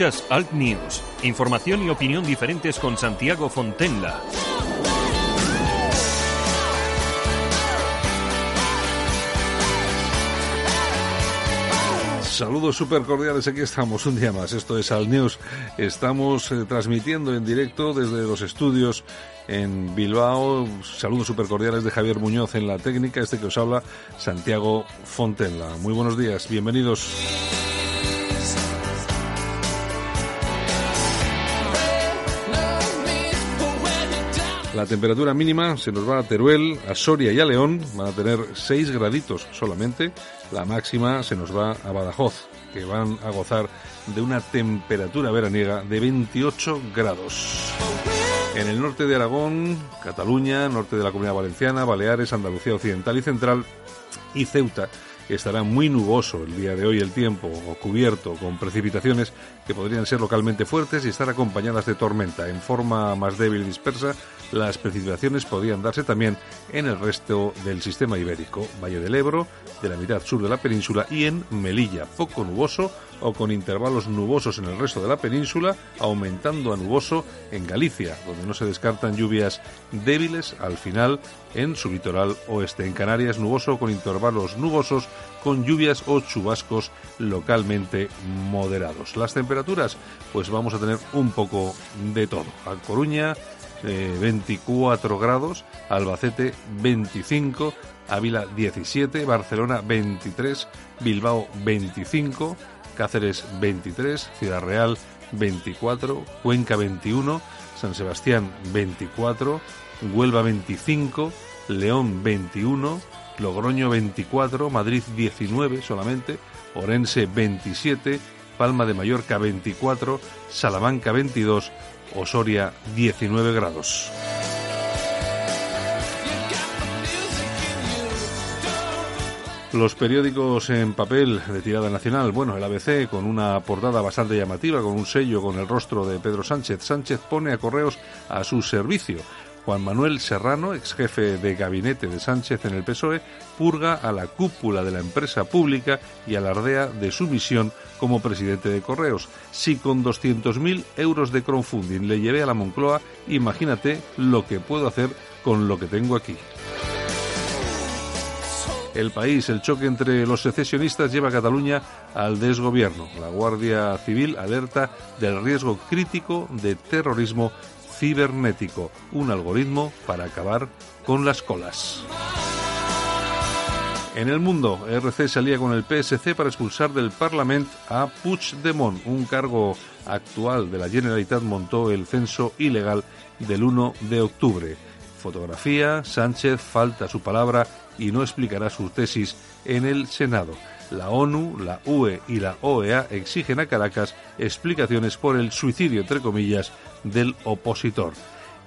Escuchas Alt News, información y opinión diferentes con Santiago Fontenla. Saludos súper cordiales, aquí estamos un día más. Esto es Alt News. Estamos eh, transmitiendo en directo desde los estudios en Bilbao. Saludos súper cordiales de Javier Muñoz en la técnica, este que os habla, Santiago Fontenla. Muy buenos días, bienvenidos. La temperatura mínima se nos va a Teruel, a Soria y a León, van a tener 6 graditos solamente. La máxima se nos va a Badajoz, que van a gozar de una temperatura veraniega de 28 grados. En el norte de Aragón, Cataluña, norte de la Comunidad Valenciana, Baleares, Andalucía Occidental y Central y Ceuta estará muy nuboso el día de hoy el tiempo, o cubierto con precipitaciones que podrían ser localmente fuertes y estar acompañadas de tormenta. En forma más débil y dispersa, las precipitaciones podrían darse también en el resto del sistema ibérico, Valle del Ebro, de la mitad sur de la península y en Melilla, poco nuboso o con intervalos nubosos en el resto de la península, aumentando a nuboso en Galicia, donde no se descartan lluvias débiles al final en su litoral oeste. En Canarias, nuboso con intervalos nubosos, con lluvias o chubascos localmente moderados. Las temperaturas, pues vamos a tener un poco de todo. A Coruña, 24 eh, grados, Albacete 25, Ávila 17, Barcelona 23, Bilbao 25, Cáceres 23, Ciudad Real 24, Cuenca 21, San Sebastián 24, Huelva 25, León 21, Logroño 24, Madrid 19 solamente, Orense 27, Palma de Mallorca 24, Salamanca 22, Osoria 19 grados. Los periódicos en papel de tirada nacional, bueno, el ABC con una portada bastante llamativa, con un sello con el rostro de Pedro Sánchez. Sánchez pone a correos a su servicio. Juan Manuel Serrano, ex jefe de gabinete de Sánchez en el PSOE, purga a la cúpula de la empresa pública y alardea de su misión como presidente de Correos. Si con 200.000 euros de crowdfunding le llevé a la Moncloa, imagínate lo que puedo hacer con lo que tengo aquí. El país, el choque entre los secesionistas lleva a Cataluña al desgobierno. La Guardia Civil alerta del riesgo crítico de terrorismo cibernético, un algoritmo para acabar con las colas. En el mundo, RC salía con el PSC para expulsar del Parlamento a Puigdemont, un cargo actual de la Generalitat montó el censo ilegal del 1 de octubre. Fotografía, Sánchez falta su palabra y no explicará su tesis en el Senado. La ONU, la UE y la OEA exigen a Caracas explicaciones por el suicidio, entre comillas, del opositor.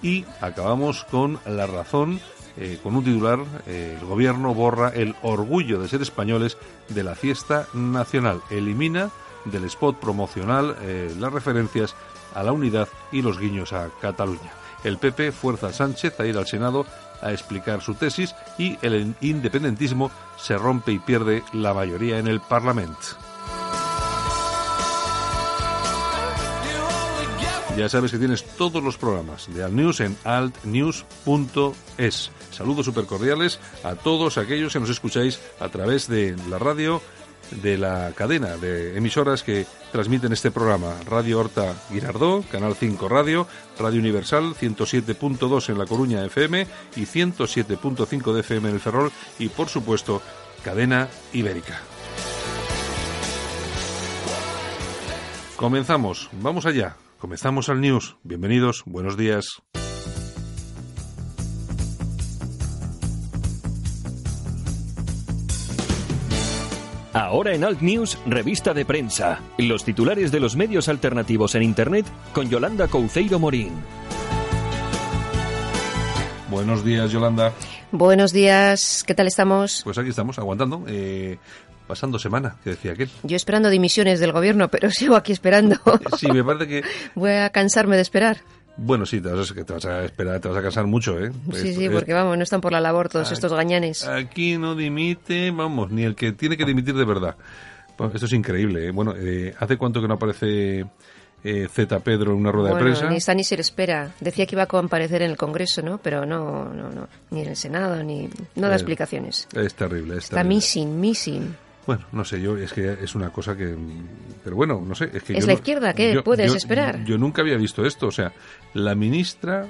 Y acabamos con la razón, eh, con un titular, eh, el gobierno borra el orgullo de ser españoles de la fiesta nacional. Elimina del spot promocional eh, las referencias a la unidad y los guiños a Cataluña. El PP fuerza a Sánchez a ir al Senado a explicar su tesis y el independentismo se rompe y pierde la mayoría en el Parlamento. Ya sabes que tienes todos los programas de Alt News en altnews.es. Saludos super cordiales a todos aquellos que nos escucháis a través de la radio de la cadena de emisoras que transmiten este programa. Radio Horta Guirardó, Canal 5 Radio, Radio Universal 107.2 en La Coruña FM y 107.5 de FM en el Ferrol y por supuesto Cadena Ibérica. Comenzamos, vamos allá, comenzamos al news. Bienvenidos, buenos días. Ahora en Alt News, revista de prensa. Los titulares de los medios alternativos en Internet con Yolanda Couceiro Morín. Buenos días, Yolanda. Buenos días, ¿qué tal estamos? Pues aquí estamos, aguantando. Eh, pasando semana, que decía aquel. Yo esperando dimisiones del gobierno, pero sigo aquí esperando. Sí, me parece que... Voy a cansarme de esperar. Bueno, sí, te vas, a, te vas a esperar, te vas a cansar mucho, ¿eh? Sí, sí, porque vamos, no están por la labor todos estos gañanes. Aquí no dimite, vamos, ni el que tiene que dimitir de verdad. Bueno, esto es increíble. ¿eh? Bueno, eh, ¿hace cuánto que no aparece eh, Z Pedro en una rueda Bueno, de prensa? ni está ni se le espera. Decía que iba a comparecer en el Congreso, ¿no? Pero no, no, no. Ni en el Senado, ni... No da Eh, explicaciones. Es terrible, es Está terrible. missing, missing. Bueno, no sé, yo es que es una cosa que... Pero bueno, no sé. Es, que Es yo la no- izquierda, ¿qué puedes esperar? Yo nunca había visto esto. O sea, la ministra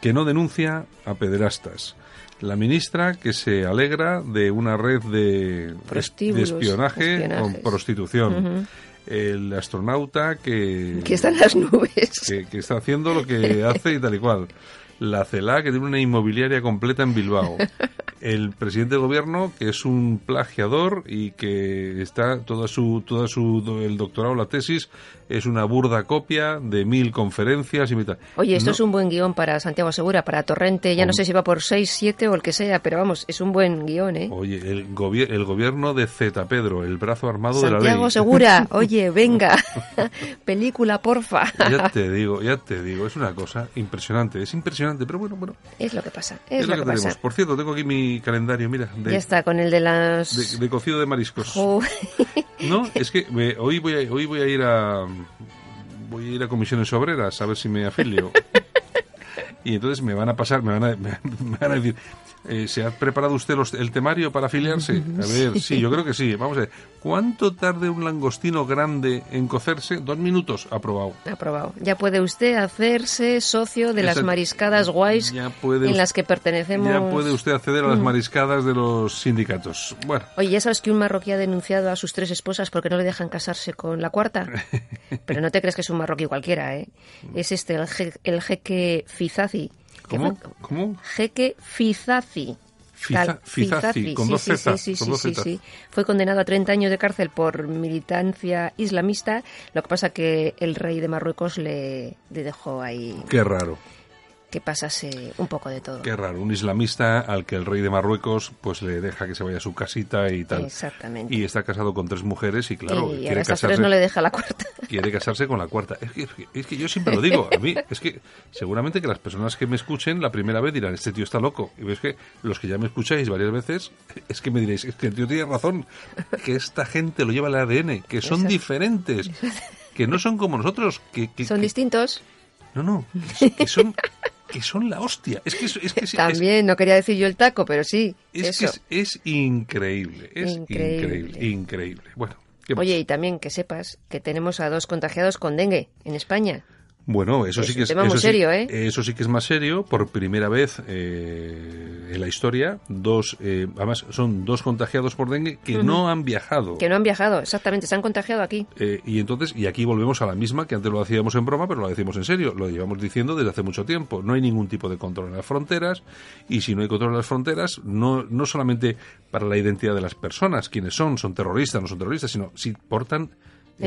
que no denuncia a pederastas. La ministra que se alegra de una red de, espionaje espionajes. con prostitución. El astronauta que... Que está en las nubes. que, que está haciendo lo que hace y tal y cual. La CELA, que tiene una inmobiliaria completa en Bilbao. El presidente del gobierno, que es un plagiador y que está toda su, toda su, el doctorado, la tesis, es una burda copia de mil conferencias y tal. Oye, esto No- es un buen guion para Santiago Segura, para Torrente. Ya no sé si va por 6, 7 o el que sea, pero vamos, es un buen guion, ¿eh? Oye, el, gobier- el gobierno de Z Pedro, el brazo armado de la Santiago ley. Segura, oye, venga. Película, porfa. Ya te digo, ya te digo, es una cosa impresionante, es impresionante, pero bueno, bueno, Es lo que pasa, es, es, lo lo que, que, tenemos. pasa. Por cierto, tengo aquí mi calendario, mira, de, Ya está, con el de las... de, de cocido de mariscos. No, es que me- hoy voy a, hoy voy a ir a voy a ir a comisiones obreras a ver si me afilio. y entonces me van a pasar, me van a, me, van a decir, eh, ¿se ha preparado usted los- el temario para afiliarse? A ver, sí, yo creo que sí. Vamos a ver, ¿cuánto tarde un langostino grande en cocerse? Dos minutos, aprobado. Aprobado. Ya puede usted hacerse socio de las Exacto. mariscadas guays puede en las que pertenecemos. Ya puede usted acceder a las mariscadas de los sindicatos. Bueno, Oye, ya sabes que un marroquí ha denunciado a sus tres esposas porque no le dejan casarse con la cuarta. Pero no te crees que es un marroquí cualquiera, ¿eh? Es este, el, je- el jeque Fizazi. ¿cómo? fue- ¿Cómo? Jeque Fizazi. Fiza- Fizazi, con dos Zs, sí, sí, sí, sí. Fue condenado a 30 años de cárcel por militancia islamista. Lo que pasa que el rey de Marruecos le, le dejó ahí Qué raro. Que pasase un poco de todo. Qué raro, un islamista al que el rey de Marruecos pues le deja que se vaya a su casita y tal. Exactamente. Y está casado con tres mujeres y claro, y a quiere, estas casarse, tres no le deja la cuarta. quiere casarse con la cuarta. Es que, es que yo siempre lo digo, a mí es que seguramente que las personas que me escuchen la primera vez dirán, este tío está loco. Y ves que los que ya me escucháis varias veces, es que me diréis, es que el tío tiene razón, que esta gente lo lleva el ADN, que son Exacto. diferentes, que no son como nosotros, que, que- Son que- distintos. no, no, que son que son la hostia. Es que es, que es- es- También, no quería decir yo el taco, pero sí. Es eso. que es, es increíble, es Increíble. increíble, increíble. Bueno. Oye, y también que sepas que tenemos a dos contagiados con dengue en España. Bueno, eso es sí que es tema muy eso sí- serio, ¿eh? Eso sí que es más serio. Por primera vez eh, en la historia, dos, eh, además son dos contagiados por dengue que no han viajado. Que no han viajado, exactamente, se han contagiado aquí. Eh, y entonces, y aquí volvemos a la misma que antes lo hacíamos en broma, pero lo decimos en serio. Lo llevamos diciendo desde hace mucho tiempo. No hay ningún tipo de control en las fronteras. Y si no hay control en las fronteras, no, no solamente para la identidad de las personas, quienes son, son terroristas, no son terroristas, sino si portan,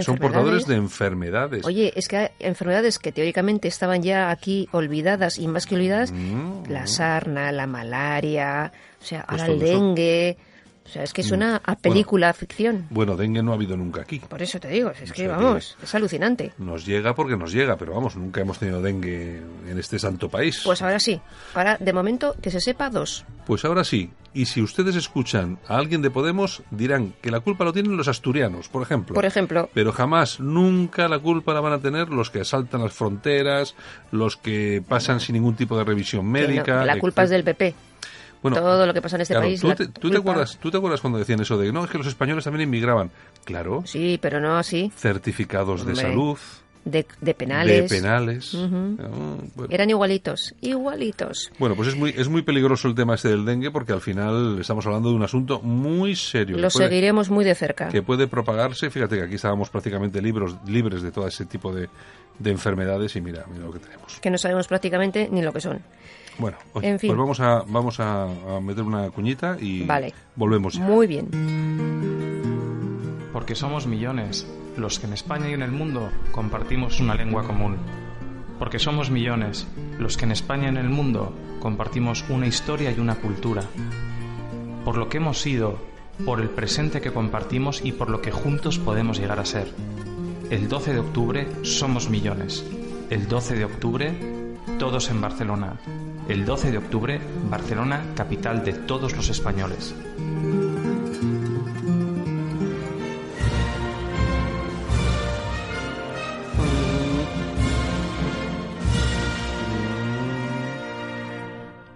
son portadores de enfermedades. Oye, es que hay enfermedades que teóricamente estaban ya aquí olvidadas y más que olvidadas, Mm, la sarna, la malaria, o sea, Pues ahora el todo eso. Mm. O sea, es que suena a película ficción. Bueno, dengue no ha habido nunca aquí. Por eso te digo, es que sea vamos, es alucinante. Nos llega porque nos llega, pero vamos, nunca hemos tenido dengue en este santo país. Pues ahora sí, ahora de momento que se sepa dos. Pues ahora sí, y si ustedes escuchan a alguien de Podemos, dirán que la culpa lo tienen los asturianos, por ejemplo. Por ejemplo, Pero jamás, nunca la culpa la van a tener los que asaltan las fronteras, los que pasan sin ningún tipo de revisión no, médica. la culpa es del PP. Bueno, Todo lo que pasa en este claro, país. ¿tú, la te, tú te acuerdas, ¿Tú te acuerdas cuando decían eso de no, es que los españoles también inmigraban? Claro, Sí, pero no así. certificados de Hombre, salud, De, de penales. de penales. Ujú. Ah, bueno. Eran igualitos, igualitos. Bueno, pues es muy, es muy peligroso el tema este del dengue porque al final estamos hablando de un asunto muy serio. Lo puede- seguiremos muy de cerca. que puede propagarse. Fíjate que aquí estábamos prácticamente libros, libres de todo ese tipo de, de enfermedades y mira, mira lo que tenemos. Que no sabemos prácticamente ni lo que son. Bueno, oye, En fin. pues vamos a vamos a, a meter una cuñita y Vale. volvemos ya. Muy bien. Porque somos millones los que en España y en el mundo compartimos una lengua común. Porque somos millones los que en España y en el mundo compartimos una historia y una cultura. Por lo que hemos sido, por el presente que compartimos y por lo que juntos podemos llegar a ser. El 12 de octubre somos millones. El 12 de octubre todos en Barcelona el 12 de octubre, Barcelona, capital de todos los españoles.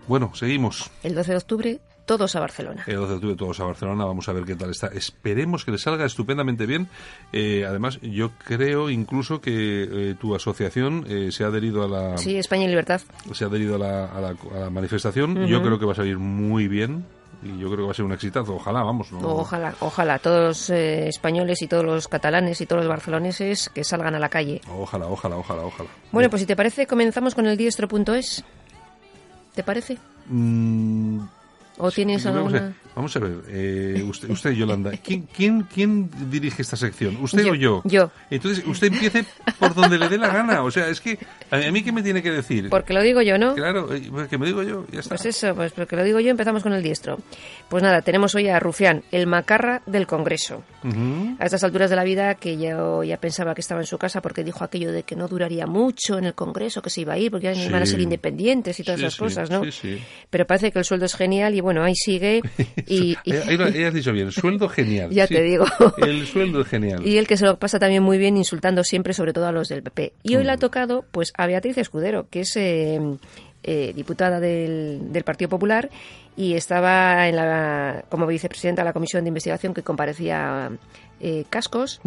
Bueno, seguimos. El 12 de octubre todos a Barcelona. El 12 de octubre todos a Barcelona, vamos a ver qué tal está. Esperemos que le salga estupendamente bien. Eh, además, yo creo incluso que eh, tu asociación eh, se ha adherido a la... Sí, España en Libertad. Se ha adherido a la, a la, a la manifestación. Yo creo que va a salir muy bien y yo creo que va a ser un exitazo. Ojalá, vamos. ¿no? Ojalá, ojalá. Todos los eh, españoles y todos los catalanes y todos los barceloneses que salgan a la calle. Ojalá, ojalá, ojalá, ojalá. Bueno, pues si te parece, comenzamos con el diestro.es. ¿Te parece? Mm, ¿O tienes alguna...? Vamos a ver, eh, usted, usted, Yolanda, ¿quién, quién, ¿quién dirige esta sección? ¿Usted Yo, o yo? yo. Entonces, usted empiece por donde le dé la gana. O sea, es que, ¿a mí, qué me tiene que decir? Porque lo digo yo, ¿no? Claro, eh, pues que me digo yo, ya está. Pues eso, pues porque lo digo yo, empezamos con el diestro. Pues nada, tenemos hoy a Rufián, el macarra del Congreso. A estas alturas de la vida, que yo ya pensaba que estaba en su casa porque dijo aquello de que no duraría mucho en el Congreso, que se iba a ir porque Sí. iban a ser independientes y todas Sí, esas sí, cosas, ¿no? sí, sí. Pero parece que el sueldo es genial y bueno, ahí sigue. Y, y- Eh, ahí has dicho bien, sueldo genial. Ya sí. te digo. El sueldo es genial. y el que se lo pasa también muy bien insultando siempre, sobre todo a los del PP. Y hoy le ha tocado pues a Beatriz Escudero, que es eh, eh, diputada del, del Partido Popular y estaba en la, como vicepresidenta de la Comisión de Investigación que comparecía eh, Cascos.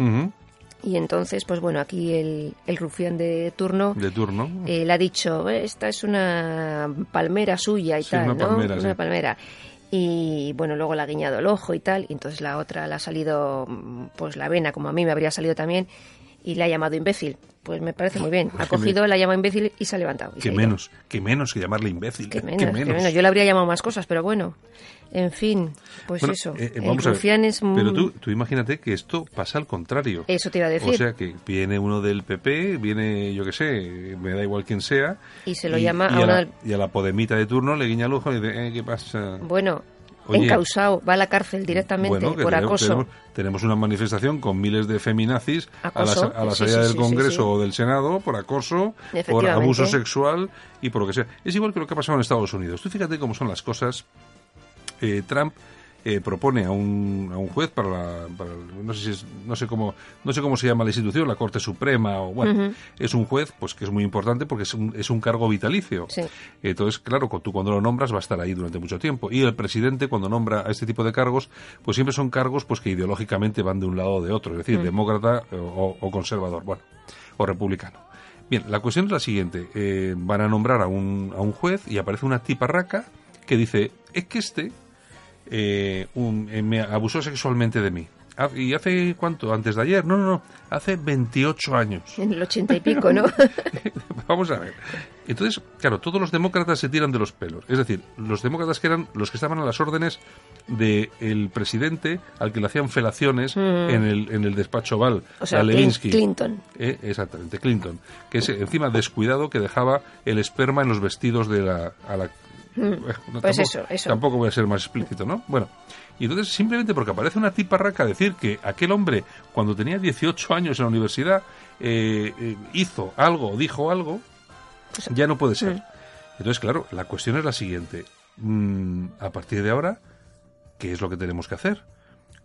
Y entonces, pues bueno, aquí el, el rufián de turno De turno. eh, le ha dicho, "Eh, esta es una palmera suya y Sí, tal, una ¿no? palmera, una sí. palmera. Y bueno, luego le ha guiñado el ojo y tal, y entonces la otra le ha salido, pues la vena, como a mí me habría salido también, y le ha llamado imbécil. Pues me parece muy bien. Ha cogido, la ha llamado imbécil y se ha levantado. que menos, que menos que llamarle imbécil. Que que menos, que menos. Yo le habría llamado más cosas, pero bueno. En fin, pues Bueno, eso. eh, eh, el vamos a ver. es... Pero tú, tú imagínate que esto pasa al contrario. Eso te iba a decir. O sea que viene uno del PP, viene, yo qué sé, me da igual quién sea. Y se lo llama a y la, del- y a la podemita de turno le guiña el ojo y dice, eh, ¿qué pasa? Bueno, Oye. encausado, va a la cárcel directamente Bueno, por tenemos, acoso. Tenemos, tenemos una manifestación con miles de feminazis a la, a la sí, salida sí, del sí, Congreso o del Senado por acoso, por abuso sexual y por lo que sea. Es igual que lo que ha pasado en Estados Unidos. Tú fíjate cómo son las cosas. Eh, Trump eh, propone a un, a un juez para, la, para el- no sé si es, no sé cómo no sé cómo se llama la institución la Corte Suprema o bueno es un juez pues que es muy importante porque es un, es un cargo vitalicio Sí. entonces, claro, tú cuando lo nombras va a estar ahí durante mucho tiempo. Y el presidente, cuando nombra a este tipo de cargos, pues siempre son cargos pues que ideológicamente van de un lado o de otro, es decir, demócrata o, o conservador, bueno, o republicano. Bien, la cuestión es la siguiente. eh, van a nombrar a un, a un juez y aparece una tiparraca que dice, es que este eh, un- eh, me abusó sexualmente de mí. ¿Y hace cuánto? ¿Antes de ayer? No, no, no. Hace 28 años. En el ochenta y pico, ¿no? Vamos a ver. Entonces, claro, todos los demócratas se tiran de los pelos. Es decir, los demócratas que eran los que estaban a las órdenes del presidente al que le hacían felaciones en, el, en el despacho Oval, Mm. O sea, a Levinsky. Clinton. Eh, exactamente, Clinton. Que es encima descuidado que dejaba el esperma en los vestidos de la... a la- Bueno, Pues tampoco, eso, eso. Tampoco voy a ser más explícito, ¿no? Bueno, y entonces simplemente porque aparece una tiparraca a decir que aquel hombre, cuando tenía 18 años en la universidad, eh, eh, hizo algo, dijo algo, Pues, ya no puede ser. mm. Entonces, claro, la cuestión es la siguiente. Mm, a partir de ahora, ¿qué es lo que tenemos que hacer?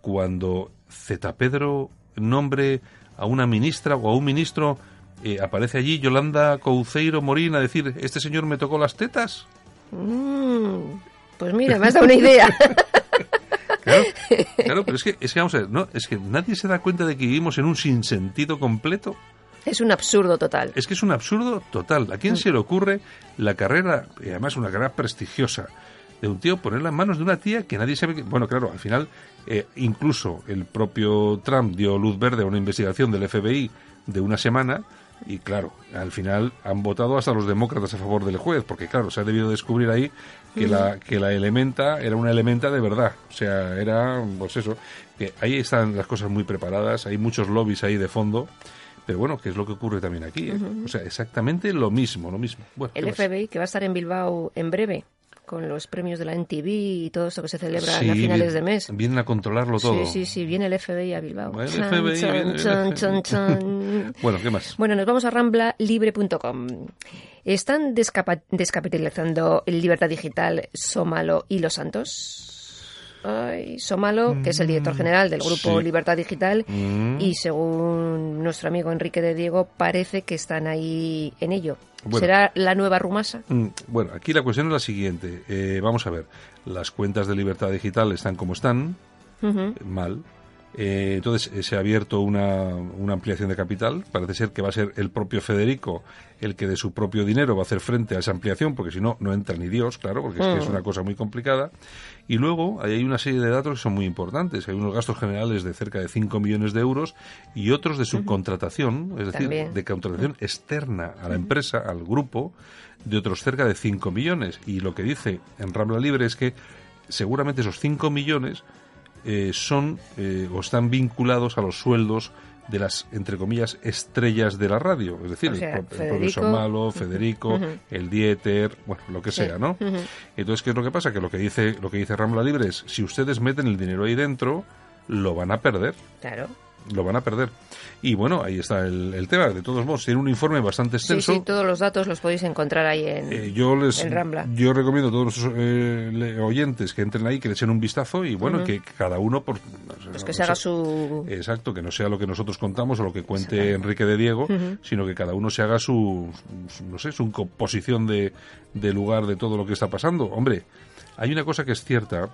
Cuando Z Pedro nombre a una ministra o a un ministro, eh, aparece allí Yolanda Couceiro Morín a decir, ¿este señor me tocó las tetas? Mm, pues mira, me has dado una idea. Claro, claro, pero es que, es que vamos a ver, no, es que nadie se da cuenta de que vivimos en un sinsentido completo. es un absurdo total. Es que es un absurdo total. ¿A quién se le ocurre la carrera, y además una carrera prestigiosa, de un tío ponerla en manos de una tía que nadie sabe que... Bueno, claro, al final, eh, incluso el propio Trump dio luz verde a una investigación del FBI de una semana y claro, al final han votado hasta los demócratas a favor del juez, porque claro, se ha debido descubrir ahí que la, que la elementa era una elementa de verdad. O sea, era, pues eso, que ahí están las cosas muy preparadas, hay muchos lobbies ahí de fondo. Pero bueno, ¿qué es lo que ocurre también aquí? eh? O sea, exactamente lo mismo, lo mismo. Bueno, ¿qué El más? FBI, que va a estar en Bilbao en breve, con los premios de la NTV y todo esto que se celebra Sí, a finales de mes. Vienen a controlarlo todo. Sí, sí, sí, viene el FBI a Bilbao. Bueno, el FBI chan, chan, chan. Bueno, ¿qué más? Bueno, nos vamos a ramblalibre.com. ¿Están descapitalizando Libertad Digital, Sómalo y Los Santos? Ay, Somalo, que es el director general del grupo Sí. Libertad Digital, Mm. y según nuestro amigo Enrique de Diego, parece que están ahí en ello. Bueno. ¿Será la nueva Rumasa? Mm, Bueno, aquí la cuestión es la siguiente. Eh, vamos a ver, las cuentas de Libertad Digital están como están, mal. Eh, entonces eh, se ha abierto una, una ampliación de capital. Parece ser que va a ser el propio Federico el que de su propio dinero va a hacer frente a esa ampliación, porque si no, no entra ni Dios, claro, porque es, que es una cosa muy complicada. Y luego hay una serie de datos que son muy importantes. Hay unos gastos generales de cerca de 5 millones de euros y otros de subcontratación, es decir, También. de contratación externa a la empresa, al grupo, de otros cerca de 5 millones. Y lo que dice en Rambla Libre es que seguramente esos 5 millones eh, son eh, o están vinculados a los sueldos de las, entre comillas, estrellas de la radio. Es decir, O sea, el, pro- el propio Federico. El Dieter, bueno, lo que Sí. sea, ¿no? Entonces, ¿qué es lo que pasa? Que lo que dice, lo que dice Rambla Libre es, si ustedes meten el dinero ahí dentro, lo van a perder Claro. Lo van a perder. Y bueno, ahí está el, el tema. De todos modos, tiene un informe bastante Sí, extenso. sí, todos los datos los podéis encontrar ahí en... Eh, yo les en Rambla. yo recomiendo a todos nuestros eh, oyentes que entren ahí, que le echen un vistazo y bueno, que cada uno por Pues que se haga su... Exacto, que no sea lo que nosotros contamos o lo que cuente Enrique de Diego, sino que cada uno se haga su, su- no sé, su composición de, de lugar de todo lo que está pasando. Hombre, hay una cosa que es cierta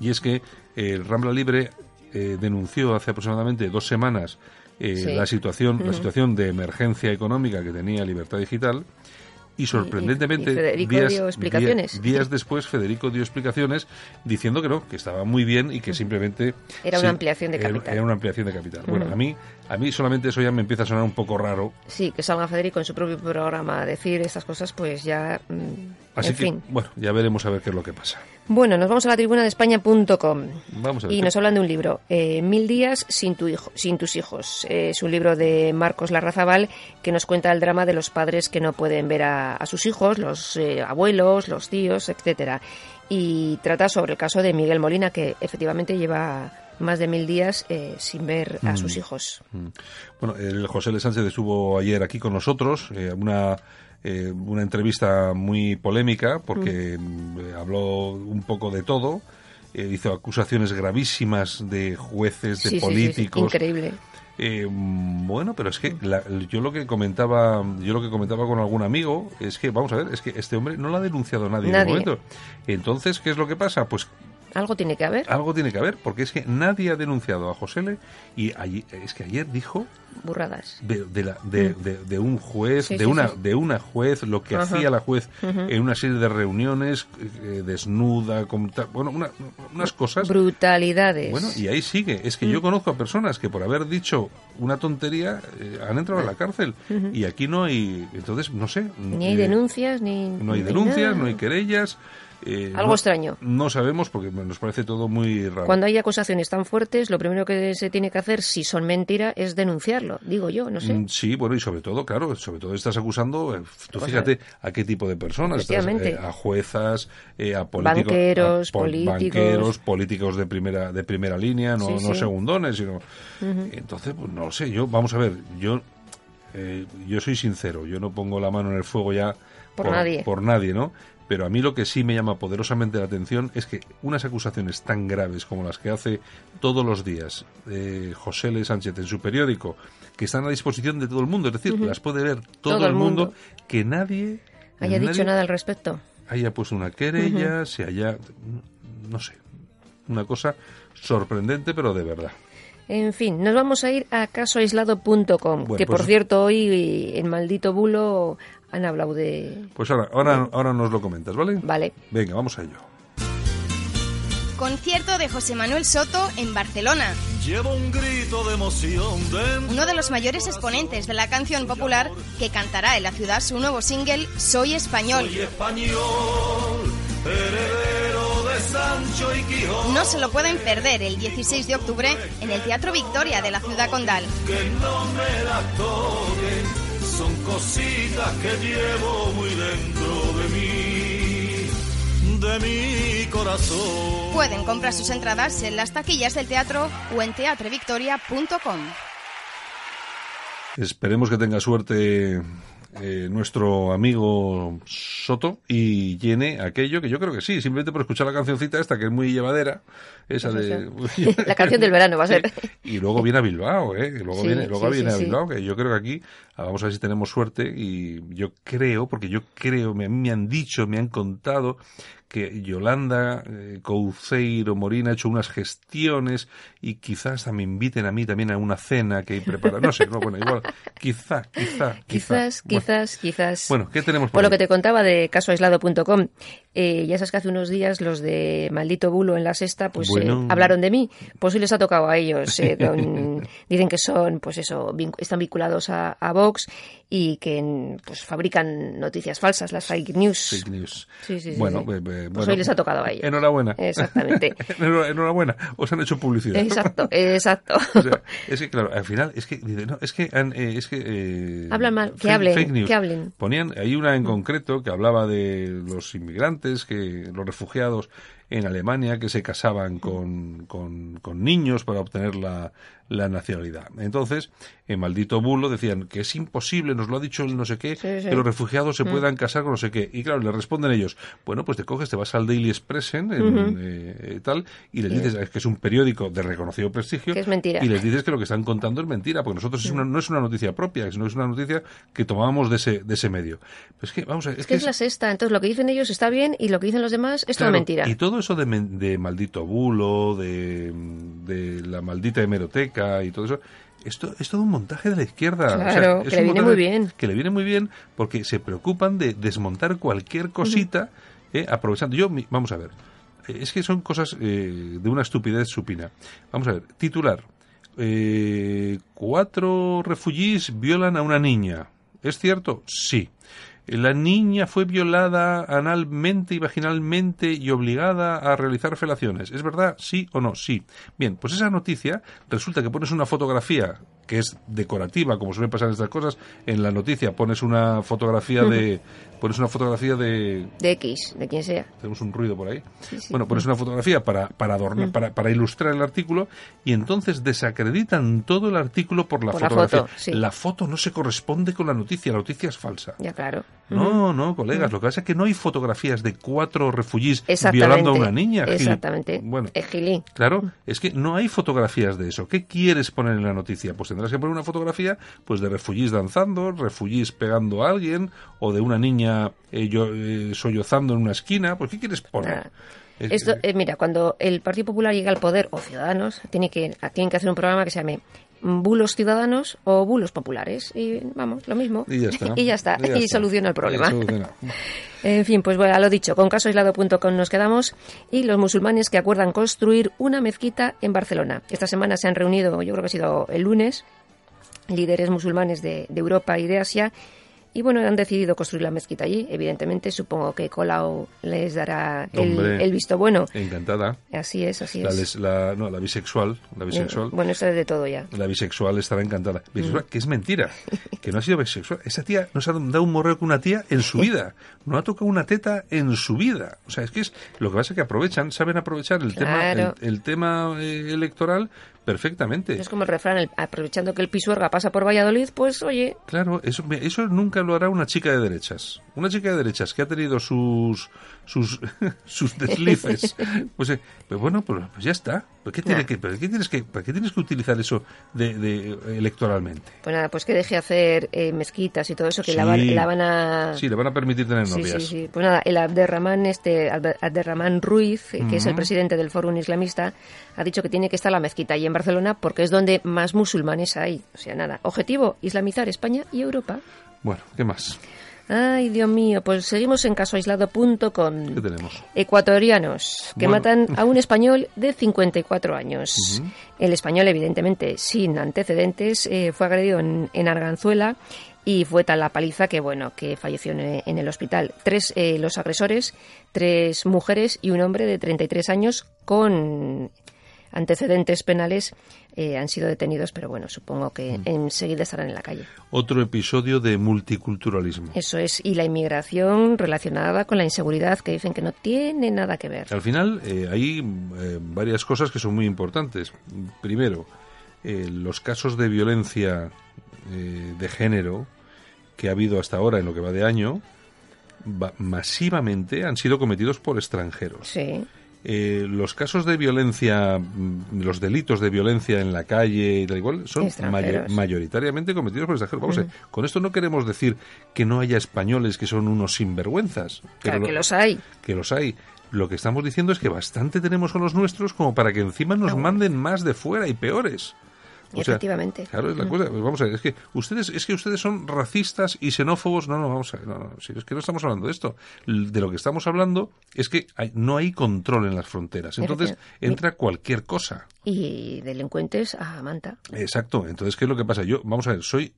y es que eh, el Rambla Libre eh, denunció hace aproximadamente dos semanas eh, Sí. la situación la situación de emergencia económica que tenía Libertad Digital y sorprendentemente y días, dio explicaciones. día- días después Federico dio explicaciones diciendo que no que estaba muy bien y que simplemente Era una ampliación de capital. era una ampliación de capital bueno a mí a mí solamente eso ya me empieza a sonar un poco raro Sí, que salga Federico en su propio programa a decir estas cosas, pues ya... mm, así en que fin. bueno ya veremos a ver qué es lo que pasa Bueno, nos vamos a la tribuna de España.com. vamos a ver Y qué- nos hablan de un libro, eh, Mil días sin, tu hijo, sin tus hijos. Eh, es un libro de Marcos Larrazabal que nos cuenta el drama de los padres que no pueden ver a, a sus hijos, los eh, abuelos, los tíos, etcétera. Y trata sobre el caso de Miguel Molina, que efectivamente lleva más de mil días eh, sin ver a sus hijos. Mm. Bueno, el José L. Sánchez estuvo ayer aquí con nosotros, eh, una, eh, una entrevista muy polémica porque mm, eh, habló un poco de todo, eh, hizo acusaciones gravísimas de jueces, de Sí, sí, sí, sí, políticos. increíble. Eh, mm, bueno, pero es que la- yo lo que comentaba, yo lo que comentaba con algún amigo es que vamos a ver, es que este hombre no lo ha denunciado nadie, en el momento. Entonces, ¿qué es lo que pasa? Pues Algo tiene que haber, algo tiene que haber, porque es que nadie ha denunciado a José L. y allí- es que ayer dijo burradas. de, de, la- de, de- de un juez, Mm. Sí, de sí, una sí. de una juez, lo que Ajá. hacía la juez en una serie de reuniones, eh, desnuda, con bueno, una- unas cosas. Brutalidades. Bueno, y ahí sigue. Es Mm. que yo conozco a personas que por haber dicho una tontería eh, han entrado a la cárcel. Y aquí no hay. Entonces, no sé. Ni hay eh, denuncias, ni... No hay ni denuncias, nada. no hay querellas. Eh, Algo no- extraño. No sabemos porque nos parece todo muy raro. Cuando hay acusaciones tan fuertes, lo primero que se tiene que hacer, si son mentira, es denunciarlo. Digo yo, no sé. Mm, Sí, bueno, y sobre todo, claro, sobre todo estás acusando, eh, tú Pues, fíjate a qué tipo de personas, estás, eh, a juezas, eh, a políticos, Banqueros, a pol- políticos. banqueros, políticos de primera de primera línea, no, Sí, no sí. segundones, sino entonces, pues no lo sé, yo vamos a ver, yo yo soy sincero, yo no pongo la mano en el fuego ya Por nadie. por nadie, ¿no? Pero a mí lo que sí me llama poderosamente la atención es que unas acusaciones tan graves como las que hace todos los días eh, José L. Sánchez en su periódico, que están a disposición de todo el mundo, es decir, las puede ver todo, el mundo, que nadie Haya nadie dicho nada al respecto. haya puesto una querella, se haya, no sé, una cosa sorprendente, pero de verdad. En fin, nos vamos a ir a casoaislado.com, Bueno, que por pues- cierto hoy en Maldito Bulo han hablado de... Pues ahora, ahora, ahora nos lo comentas, ¿vale? Vale. Venga, vamos a ello. Concierto de José Manuel Soto en Barcelona. Llevo un grito de emoción. Uno de los mayores exponentes de la canción popular que cantará en la ciudad su nuevo single Soy Español. Soy español, heredero de Sancho y Quijote. No se lo pueden perder el 16 de octubre en el Teatro Victoria de la ciudad condal. Que no me la toquen, son cositas que llevo muy dentro de mí, de mi corazón. Pueden comprar sus entradas en las taquillas del teatro o en teatrevictoria.com. Esperemos que tenga suerte eh, nuestro amigo Soto y llene aquello que yo creo que sí, simplemente por escuchar la cancioncita esta que es muy llevadera, esa de... la canción del verano va a ser. Y luego viene a Bilbao, ¿eh? luego Sí, viene, luego sí, viene sí, a. Bilbao, que yo creo que aquí, ah, vamos a ver si tenemos suerte y yo creo, porque yo creo, me, me han dicho, me han contado que Yolanda eh, Couceiro Morín ha hecho unas gestiones y quizás me inviten a mí también a una cena que hay preparada. No sé, no, bueno, igual, quizá, quizá, quizá. Quizás, Bueno, quizás, quizás. Bueno, ¿qué tenemos por Por lo que te contaba de casoaislado.com, eh, ya sabes que hace unos días los de Maldito Bulo en la sexta, pues Bueno. eh, hablaron de mí. Pues hoy les ha tocado a ellos. eh, con- dicen que son, pues eso, están vinculados a, a Vox y que mm, pues fabrican noticias falsas, las fake news. Fake news. Sí, sí, sí, bueno, sí. eh, eh, Pues bueno, hoy les ha tocado a ellos. Enhorabuena. Exactamente. Enhora- Enhorabuena. Os han hecho publicidad. Exacto, exacto. O sea, es que claro, al final es que no, es que han- eh, es que eh, Hablan mal, que fake- hablen, fake news. que hablen. Ponían hay una en concreto que hablaba de los inmigrantes, que los refugiados en Alemania que se casaban con, con, con niños para obtener la, la nacionalidad. Entonces, en maldito bulo decían que es imposible, nos lo ha dicho el no sé qué, Sí, sí. que los refugiados Mm. se puedan casar con no sé qué. Y claro, le responden ellos, bueno, pues te coges, te vas al Daily Expressen, en, eh, tal, y les dices es que es un periódico de reconocido prestigio. Que es mentira. Y les dices que lo que están contando es mentira, porque nosotros es una, no es una noticia propia, sino es una noticia que tomábamos de ese, de ese medio. Pero es que, vamos a Es que es la sexta, entonces lo que dicen ellos está bien y lo que dicen los demás es toda Claro, mentira. Y todo eso de, de maldito bulo, de, de la maldita hemeroteca y todo eso, esto es todo un montaje de la izquierda. O sea, es que le viene muy bien. Que le viene muy bien porque se preocupan de desmontar cualquier cosita, eh, aprovechando. Yo, vamos a ver, eh, es que son cosas eh, de una estupidez supina. Vamos a ver, titular. eh, cuatro refugiés violan a una niña. ¿Es cierto? Sí. La niña fue violada analmente y vaginalmente y obligada a realizar felaciones. ¿Es verdad? ¿Sí o no? Sí. Bien, pues esa noticia resulta que pones una fotografía que es decorativa, como suele pasar estas cosas. En la noticia pones una fotografía de pones una fotografía de De X, de quien sea. tenemos un ruido por ahí. Sí, sí. Bueno, pones una fotografía para, para adornar, para, para ilustrar el artículo y entonces desacreditan todo el artículo por la Por la fotografía. foto, sí. La foto no se corresponde con la noticia, la noticia es falsa. Ya, claro. No, no, colegas, lo que pasa es que no hay fotografías de cuatro refugiés violando a una niña. Gil. Exactamente. Bueno, Es Gilín. Claro, es que no hay fotografías de eso. ¿Qué quieres poner en la noticia? Pues tendrás que poner una fotografía pues de refugiés danzando, refugiés pegando a alguien o de una niña eh, yo- eh, sollozando en una esquina. Pues ¿qué quieres poner? Es- Esto, eh, mira, cuando el Partido Popular llega al poder, o Ciudadanos, tiene que, tienen que hacer un programa que se llame bulos ciudadanos o bulos populares. Y vamos, lo mismo. Y ya está. y ya está. Y, soluciona el problema. Soluciona. En fin, pues bueno, a lo dicho, con casoaislado.com nos quedamos y los musulmanes que acuerdan construir una mezquita en Barcelona. Esta semana se han reunido, yo creo que ha sido el lunes, líderes musulmanes de, de Europa y de Asia y bueno, han decidido construir la mezquita allí. Evidentemente, supongo que Colau les dará el, Hombre. el visto bueno. Encantada. Así es, así La, es. les- la- no, la bisexual, la bisexual. Bueno, esto es de todo ya. La bisexual estará encantada. Mm. Bisexual, que es mentira. Que no ha sido bisexual. Esa tía no se ha dado un morreo con una tía en su vida. No ha tocado una teta en su vida. O sea, es que es lo que pasa es que aprovechan, saben aprovechar el tema, el tema eh, electoral perfectamente. Es como el refrán, el- aprovechando que el Pisuerga pasa por Valladolid, pues oye, Claro, eso, eso nunca lo hará una chica de derechas. Una chica de derechas que ha tenido sus sus, sus deslices. Pues, eh, pues bueno, pues, pues ya está. ¿Por qué, tiene Nah. que, por qué tienes que, por qué tienes que utilizar eso de, de- electoralmente? pues nada, pues que deje hacer eh, mezquitas y todo eso, que la, van, la van a... Sí, le van a permitir tener Sí, novias. sí, sí. Pues nada, el Abderramán, este, Abde- Abderramán Ruiz, que es el presidente del Fórum Islamista, ha dicho que tiene que estar la mezquita allí en Barcelona porque es donde más musulmanes hay. O sea, nada. Objetivo, islamizar España y Europa. Bueno, ¿qué más? Ay, Dios mío, pues seguimos en casoaislado.com. ¿Qué tenemos? Ecuatorianos que Bueno. matan a un español de 54 años. El español, evidentemente, sin antecedentes, eh, fue agredido en, en Arganzuela y fue tal la paliza que, bueno, que falleció en, en el hospital. Tres eh, los agresores, tres mujeres y un hombre de 33 años con antecedentes penales eh, han sido detenidos, pero bueno, supongo que enseguida estarán en la calle. Otro episodio de multiculturalismo. Eso es, y la inmigración relacionada con la inseguridad, que dicen que no tiene nada que ver. Al final eh, hay eh, varias cosas que son muy importantes. Primero, los casos de violencia de género que ha habido hasta ahora en lo que va de año, va- masivamente han sido cometidos por extranjeros. Sí. Eh, los casos de violencia, mm, los delitos de violencia en la calle y tal igual, son mayoritariamente cometidos por extranjeros. Vamos con esto no queremos decir que no haya españoles que son unos sinvergüenzas. Claro lo- que los hay. que los hay. Lo que estamos diciendo es que bastante tenemos con los nuestros como para que encima nos No. manden más de fuera y peores. O sea, Efectivamente. claro, es la cosa. Pues vamos a ver, es que ustedes, es que ustedes son racistas y xenófobos. No, no, vamos a ver, no, no, si es que no estamos hablando de esto. De lo que estamos hablando es que hay- no hay control en las fronteras. Entonces entra cualquier cosa. Y delincuentes a manta. Exacto. Entonces, ¿qué es lo que pasa? Yo, vamos a ver, soy.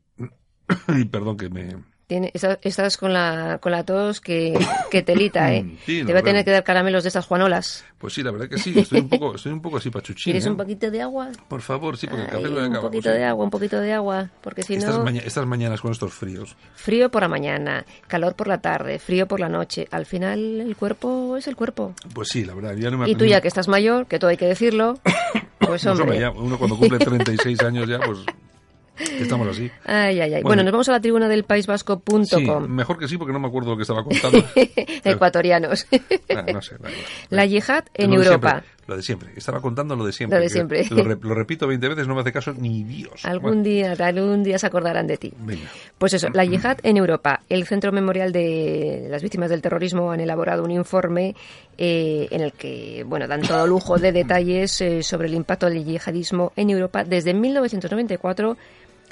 perdón que me. Tiene, estás con la, con la tos que, que telita, ¿eh? Mm, Sí, no, Te va a tener que dar caramelos de esas juanolas. Pues sí, la verdad que sí. Estoy un poco, estoy un poco así pachuchín. ¿Quieres ¿eh? un poquito de agua? Por favor, sí, porque el café lo he un poquito de agua, un poquito de agua. Porque si estas, no, maña- estas mañanas con estos fríos. frío por la mañana, calor por la tarde, frío por la noche. Al final el cuerpo es el cuerpo. Pues sí, la verdad. Ya no me Y tú ya que estás mayor, que todo hay que decirlo, pues Pues, hombre. hombre, ya, uno cuando cumple 36 años ya, pues estamos así. Ay, ay, ay. Bueno. Bueno, nos vamos a la tribuna del paisvasco.com. Sí, mejor que sí, porque no me acuerdo lo que estaba contando. Ecuatorianos. Ah, no sé. da igual. La yihad en Lo de Europa. siempre, lo de siempre. Estaba contando lo de siempre. Lo de siempre. Lo, re- lo repito 20 veces, no me hace caso ni Dios. Algún día, algún día se acordarán de ti. Bueno, venga. Pues eso, la yihad en Europa. El Centro Memorial de las Víctimas del Terrorismo han elaborado un informe eh, en el que, bueno, dan todo lujo de detalles eh, sobre el impacto del yihadismo en Europa desde 1994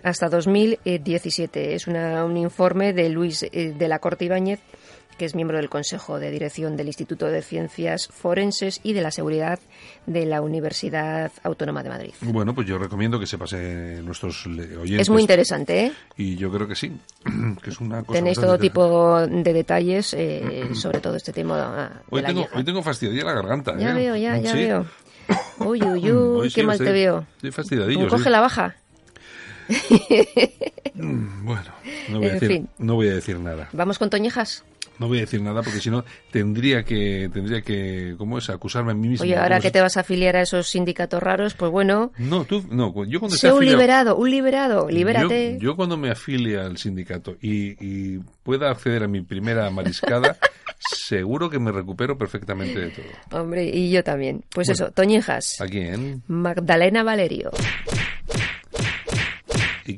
hasta 2017. Es una- un informe de Luis eh, de la Corte Ibáñez, que es miembro del Consejo de Dirección del Instituto de Ciencias Forenses y de la Seguridad de la Universidad Autónoma de Madrid. Bueno, pues yo recomiendo que se pase nuestros oyentes. Es muy interesante, ¿eh? Y yo creo que sí, que es una cosa Tenéis todo tipo de detalles eh, sobre todo este tema de Hoy la tengo, hoy tengo fastidiada la garganta. Ya ¿eh? veo, ya, ya Sí. veo. Uy, uy, uy, Hoy sí, qué mal te veo. Estoy fastidiadillo. Coge la baja. Mm, Bueno, no voy, a decir, fin. no voy a decir nada. Vamos con Toñejas. No voy a decir nada porque si no tendría que, tendría que, ¿cómo es? Acusarme a mí mismo. Oye, ahora que te vas a afiliar a esos sindicatos raros, pues bueno, No, tú, no, yo cuando sé un afiliado- liberado, un liberado, libérate. Yo, yo cuando me afilie al sindicato y, y pueda acceder a mi primera mariscada, seguro que me recupero perfectamente de todo. Hombre, y yo también. Pues Bueno. eso, Toñejas. ¿A quién? Magdalena Valerio.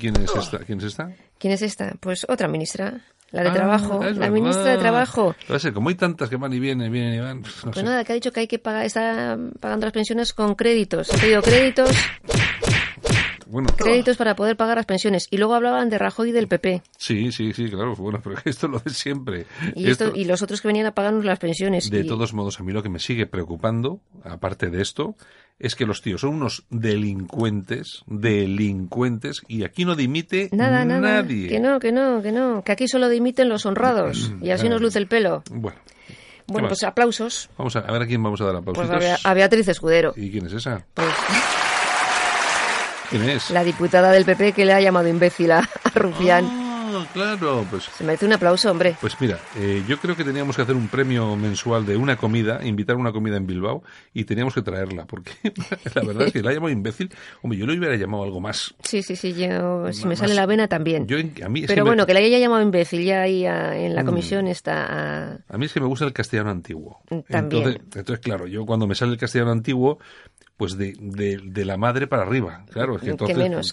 ¿Y quién es esta? ¿Quién es esta? ¿Quién es esta? Pues otra ministra, la de Ah, Trabajo, la verdad. ministra de Trabajo. A ser, como hay tantas que van y vienen, vienen y van, no Pues sé. nada, que ha dicho que hay que pagar, está pagando las pensiones con créditos. Ha pedido créditos, Bueno, créditos para poder pagar las pensiones. Y luego hablaban de Rajoy y del PP. sí, sí, sí, claro. Bueno, pero esto es lo de siempre. Y, esto, y los otros que venían a pagarnos las pensiones. De Y- todos modos, a mí lo que me sigue preocupando, aparte de esto, es que los tíos son unos delincuentes, delincuentes, y aquí no dimite Nada, nada. nadie. Que no, que no, que no. Que aquí solo dimiten los honrados. Y así nos luce el pelo. Bueno, Bueno, más? pues aplausos. vamos a, a ver a quién vamos a dar Pues aplausitos. a, Bea- a Beatriz Escudero. ¿Y quién es esa? Pues ¿Quién es? la diputada del PP que le ha llamado imbécil a, a Rufián. Ah, claro, pues Se merece un aplauso, hombre. Pues mira, eh, yo creo que teníamos que hacer un premio mensual de una comida, invitar una comida en Bilbao y teníamos que traerla, porque la verdad es que la ha llamado imbécil. Hombre, yo le hubiera llamado algo más. Sí, sí, sí. Yo, si me sale la vena también. Yo, en- a, mí es Pero que bueno, me, que le haya llamado imbécil ya ahí a- en la Mm. comisión está. a- a mí es que me gusta el castellano antiguo. También. Entonces, entonces, claro, yo cuando me sale el castellano antiguo, pues de, de, de la madre para arriba. Claro, es que Que entonces, que claro, menos, es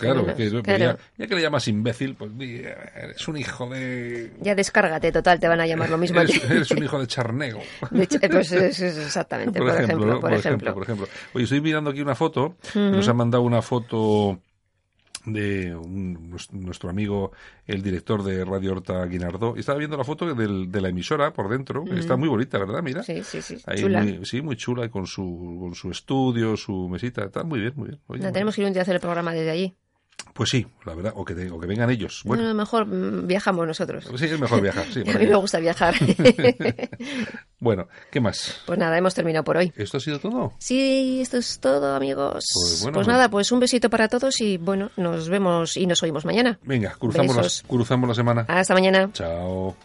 que- claro. Ya, ya que le llamas imbécil, pues eres un hijo de... Ya descárgate, total, te van a llamar lo mismo. Eres, eres un hijo de charnego. De pues es- es exactamente, por, ejemplo, por, ejemplo. por ejemplo. Oye, estoy mirando aquí una foto. Nos han mandado una foto de un- nues- nuestro amigo, el director de Radio Horta Guinardó. Y estaba viendo la foto del- de la emisora por dentro. Está muy bonita, ¿verdad? Mira. Sí, sí, sí. Ahí Chula. Muy, sí, muy chula, y con su, con su estudio, su mesita. Está muy bien, muy bien. Oye, No, muy tenemos que ir un día a hacer el programa desde allí. Pues sí, la verdad. O que, te- o que vengan ellos. Bueno, mejor mm, viajamos nosotros. sí, es mejor viajar. Sí, a mí me gusta viajar. Bueno, ¿qué más? pues nada, hemos terminado por hoy. ¿Esto ha sido todo? Sí, esto es todo, amigos. Pues Pues, nada, pues un besito para todos y bueno, nos vemos y nos oímos mañana. Venga, cruzamos, Besos. las, cruzamos la semana. Hasta mañana. Chao.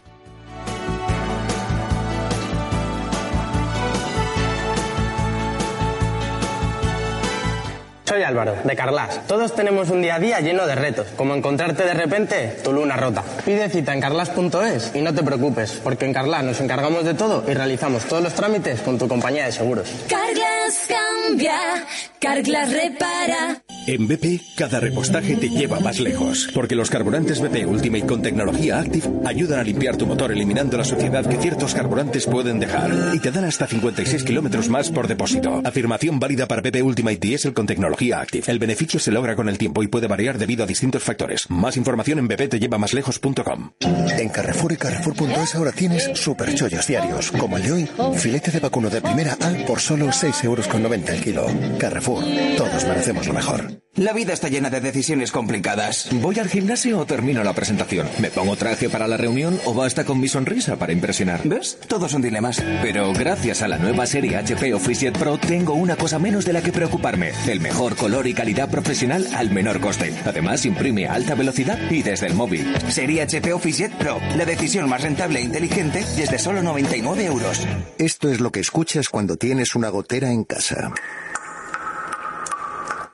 Soy Álvaro, de Carlas. Todos tenemos un día a día lleno de retos, como encontrarte de repente tu luna rota. Pide cita en carlas.es y no te preocupes, porque en Carlas nos encargamos de todo y realizamos todos los trámites con tu compañía de seguros. Carglass cambia, Carglass repara. En BP, cada repostaje te lleva más lejos, porque los carburantes BP Ultimate con tecnología Active ayudan a limpiar tu motor eliminando la suciedad que ciertos carburantes pueden dejar y te dan hasta 56 kilómetros más por depósito. Afirmación válida para BP Ultimate Diesel con tecnología Active. El beneficio se logra con el tiempo y puede variar debido a distintos factores. Más información en bptellevamaslejos.com. En Carrefour y Carrefour.es ahora tienes super chollos diarios, como el de hoy, filete de vacuno de primera A por solo 6,90 euros el kilo. Carrefour, todos merecemos lo mejor. La vida está llena de decisiones complicadas. ¿Voy al gimnasio o termino la presentación? ¿Me pongo traje para la reunión o basta con mi sonrisa para impresionar? ¿Ves? Todos son dilemas. Pero gracias a la nueva serie HP OfficeJet Pro tengo una cosa menos de la que preocuparme. El mejor color y calidad profesional al menor coste. Además imprime a alta velocidad y desde el móvil. Serie HP OfficeJet Pro. La decisión más rentable e inteligente desde solo 99 euros. Esto es lo que escuchas cuando tienes una gotera en casa.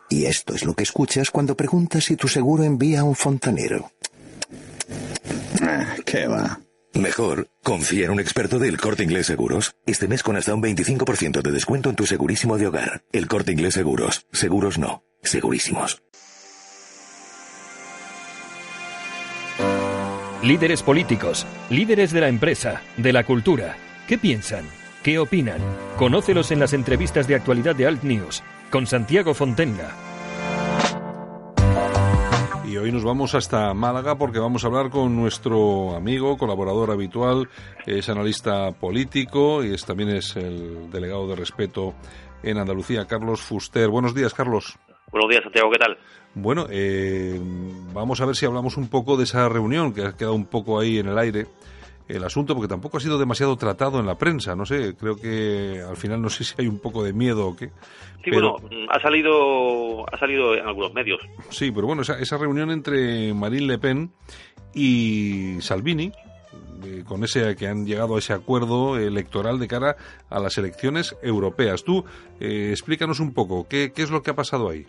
Y esto es lo que escuchas cuando preguntas si tu seguro envía a un fontanero. Ah, ¿Qué va? Mejor, confía en un experto del Corte Inglés Seguros. Este mes con hasta un 25% de descuento en tu segurísimo de hogar. El Corte Inglés Seguros. Seguros no. Segurísimos. Líderes políticos, líderes de la empresa, de la cultura. ¿Qué piensan? ¿Qué opinan? Conócelos en las entrevistas de actualidad de Alt News con Santiago Fontenga. Y hoy nos vamos hasta Málaga porque vamos a hablar con nuestro amigo, colaborador habitual, es analista político y es, también es el delegado de respeto en Andalucía, Carlos Fuster. Buenos días, Carlos. Buenos días, Santiago, ¿qué tal? Bueno, eh, vamos a ver si hablamos un poco de esa reunión que ha quedado un poco ahí en el aire el asunto porque tampoco ha sido demasiado tratado en la prensa, no sé, creo que al final no sé si hay un poco de miedo o qué. Sí, bueno, ha salido ha salido en algunos medios. Sí, pero bueno, esa, esa reunión entre Marine Le Pen y Salvini, eh, con ese que han llegado a ese acuerdo electoral de cara a las elecciones europeas. Tú eh, explícanos un poco qué, qué es lo que ha pasado ahí.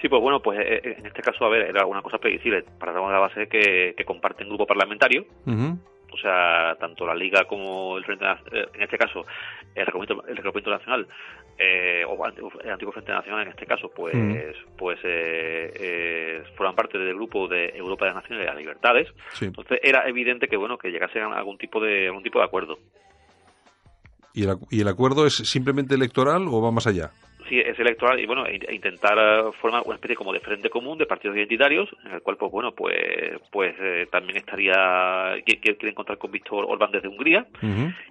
Sí, pues bueno, pues eh, en este caso, a ver, era una cosa previsible. Para de la base que, que comparten grupo parlamentario. O sea, tanto la Liga como el Frente Nacional, en este caso, el Reglamento, el reglamento Nacional, eh, o el Antiguo Frente Nacional en este caso, pues pues eh, eh, forman parte del grupo de Europa de las Naciones y las Libertades. Entonces era evidente que bueno que llegasen a algún tipo de algún tipo de acuerdo. ¿Y el, ¿Y el acuerdo es simplemente electoral o va más allá? Sí, es electoral y bueno, e intentar eh, formar una especie como de frente común de partidos identitarios, en el cual pues bueno, pues pues eh, también estaría que quieren contar con Víctor Orbán desde Hungría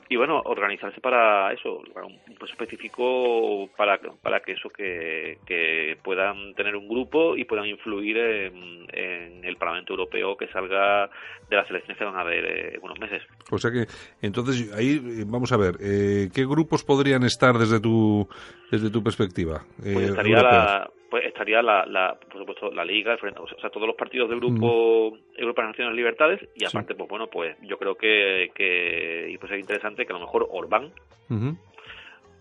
y bueno, organizarse para eso, para un específico para para que eso que, que puedan tener un grupo y puedan influir en, en el Parlamento Europeo que salga de las elecciones que van a haber eh, en unos meses. O sea que entonces ahí vamos a ver, eh, ¿qué grupos podrían estar desde tu desde tu perspectiva? Eh, pues estaría, la, pues estaría la, la, por supuesto, la Liga, o sea, todos los partidos del grupo mm. Europa de Naciones Libertades y aparte, pues bueno, pues yo creo que, que y pues es interesante que a lo mejor Orbán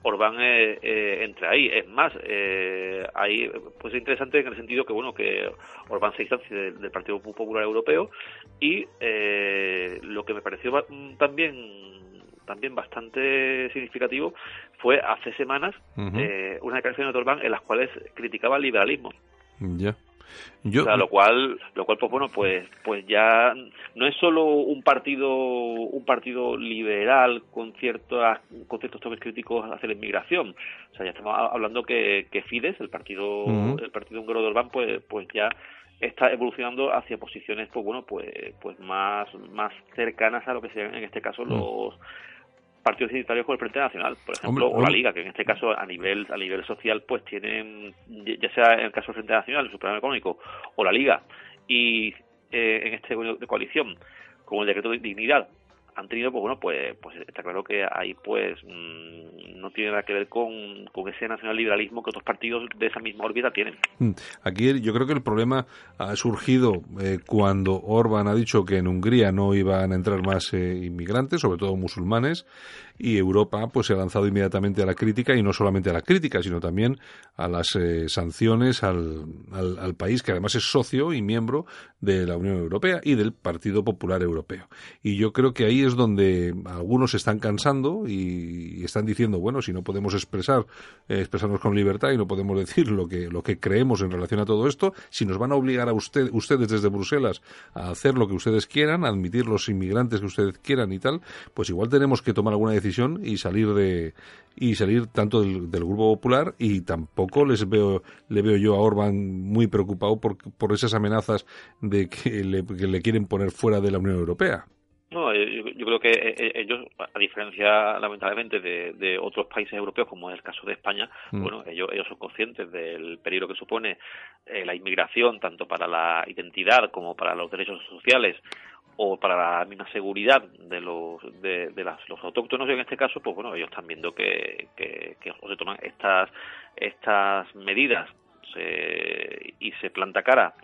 Orbán eh, eh, entre ahí. Es más, eh, ahí pues es interesante en el sentido que bueno que Orbán se distancia del, del Partido Popular Europeo y eh, lo que me pareció también también bastante significativo fue hace semanas eh, una declaración de Orbán en las cuales criticaba el liberalismo. Ya. Yo... lo cual, lo cual, pues bueno, pues, pues ya no es solo un partido, un partido liberal con ciertos, con ciertos toques críticos hacia la inmigración. O sea, ya estamos hablando que, que Fidesz, el partido, el partido húngaro de Orbán, pues, pues ya está evolucionando hacia posiciones, pues bueno, pues, pues más, más cercanas a lo que sean en este caso los partidos identitarios con el Frente Nacional, por ejemplo, o la Liga, que en este caso a nivel a nivel social pues tienen, ya sea en el caso del Frente Nacional, el Supremo Económico, o la Liga, y eh, en este de coalición, como el decreto de dignidad, han tenido, pues bueno, pues, pues está claro que ahí pues mm, no tiene nada que ver con, con ese nacional liberalismo que otros partidos de esa misma órbita tienen. Mm. Aquí yo creo que el problema ha surgido eh, cuando Orban ha dicho que en Hungría no iban a entrar más eh, inmigrantes, sobre todo musulmanes, y Europa pues se ha lanzado inmediatamente a la crítica y no solamente a la crítica, sino también a las eh, sanciones al, al, al país que además es socio y miembro de la Unión Europea y del Partido Popular Europeo. Y yo creo que ahí es donde algunos están cansando y, están diciendo, bueno, si no podemos expresar, eh, expresarnos con libertad y no podemos decir lo que, lo que creemos en relación a todo esto, si nos van a obligar a usted, ustedes desde Bruselas a hacer lo que ustedes quieran, a admitir los inmigrantes que ustedes quieran y tal, pues igual tenemos que tomar alguna decisión y salir de y salir tanto del, Grupo Popular y tampoco les veo le veo yo a Orban muy preocupado por, por esas amenazas de que le quieren poner fuera de la Unión Europea. No, yo, yo, creo que eh, eh, ellos, a diferencia lamentablemente de, de, otros países europeos, como es el caso de España, mm. bueno, ellos, ellos son conscientes del peligro que supone eh, la inmigración, tanto para la identidad como para los derechos sociales o para la misma seguridad de los de, de las, los autóctonos y en este caso pues bueno ellos están viendo que, que, que se toman estas estas medidas se, y se planta cara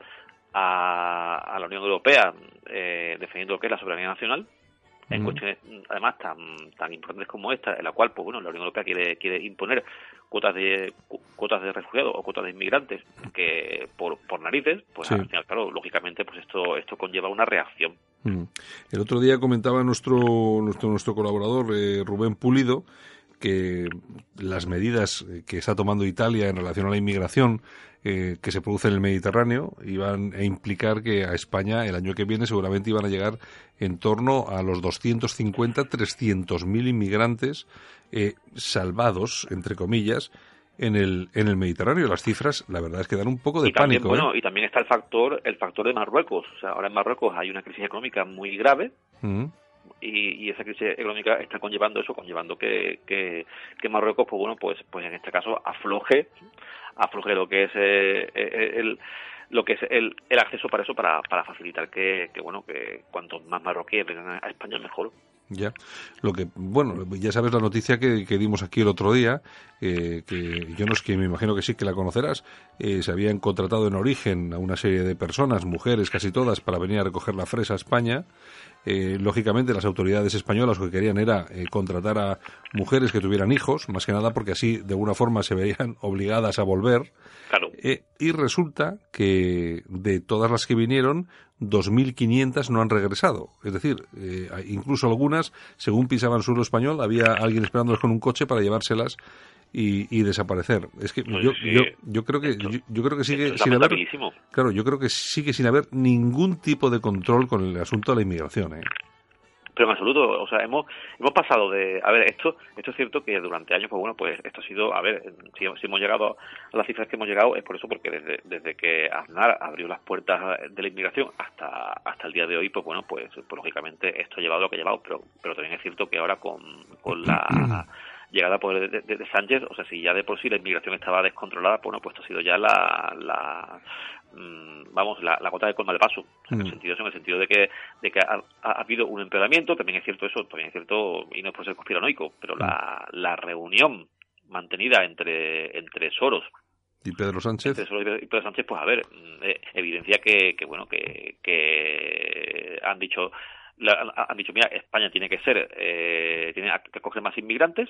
a, a la Unión Europea eh, defendiendo lo que es la soberanía nacional en cuestiones además tan tan importantes como esta en la cual pues bueno la Unión Europea quiere quiere imponer cuotas de cuotas de refugiados o cuotas de inmigrantes que por, por narices pues sí. al final claro lógicamente pues esto esto conlleva una reacción. El otro día comentaba nuestro nuestro nuestro colaborador eh, Rubén Pulido que las medidas que está tomando Italia en relación a la inmigración eh, que se produce en el Mediterráneo iban a implicar que a España el año que viene seguramente iban a llegar en torno a los 250, 300 mil inmigrantes eh, salvados, entre comillas, en el en el Mediterráneo. Las cifras, la verdad es que dan un poco de y también, pánico. Bueno, ¿eh? y también está el factor el factor de Marruecos. O sea, ahora en Marruecos hay una crisis económica muy grave. Y, y, esa crisis económica está conllevando eso, conllevando que, que, que Marruecos, pues bueno, pues, pues en este caso afloje afloje lo que es eh, el lo que es el, el acceso para eso para, para facilitar que, que bueno que cuantos más marroquíes vengan a España mejor ya. Lo que, bueno, ya sabes la noticia que, que dimos aquí el otro día, eh, que yo no es que me imagino que sí que la conocerás, eh, se habían contratado en origen a una serie de personas, mujeres casi todas, para venir a recoger la fresa a España. Eh, lógicamente las autoridades españolas lo que querían era eh, contratar a mujeres que tuvieran hijos, más que nada porque así de alguna forma se veían obligadas a volver. Claro. Eh, y resulta que de todas las que vinieron, 2.500 no han regresado. Es decir, incluso algunas, según pisaban suelo español, había alguien esperándolas con un coche para llevárselas y, y desaparecer. Es que Pues yo, sí, yo, yo creo que esto- yo, yo creo que sigue sin haber claro, yo creo que sigue sin haber ningún tipo de control con el asunto de la inmigración. ¿eh? pero en absoluto o sea hemos hemos pasado de a ver esto esto es cierto que durante años pues bueno pues esto ha sido a ver si, si hemos llegado a las cifras que hemos llegado es por eso porque desde, desde que Aznar abrió las puertas de la inmigración hasta hasta el día de hoy pues bueno pues, pues lógicamente esto ha llevado lo que ha llevado pero pero también es cierto que ahora con, con la llegada poder de, de, de, Sánchez, o sea, si ya de por sí la inmigración estaba descontrolada, pues bueno, pues esto ha sido ya la, la mmm, vamos, la, la, gota de colma de paso, en el sentido, en el sentido de que, de que ha, ha, habido un empeoramiento, también es cierto eso, también es cierto, y no es por ser conspiranoico, pero la, la reunión mantenida entre, entre Soros y Pedro Sánchez y Pedro Sánchez pues a ver eh, evidencia que, que bueno que, que han dicho han dicho mira España tiene que ser eh, tiene que acoger más inmigrantes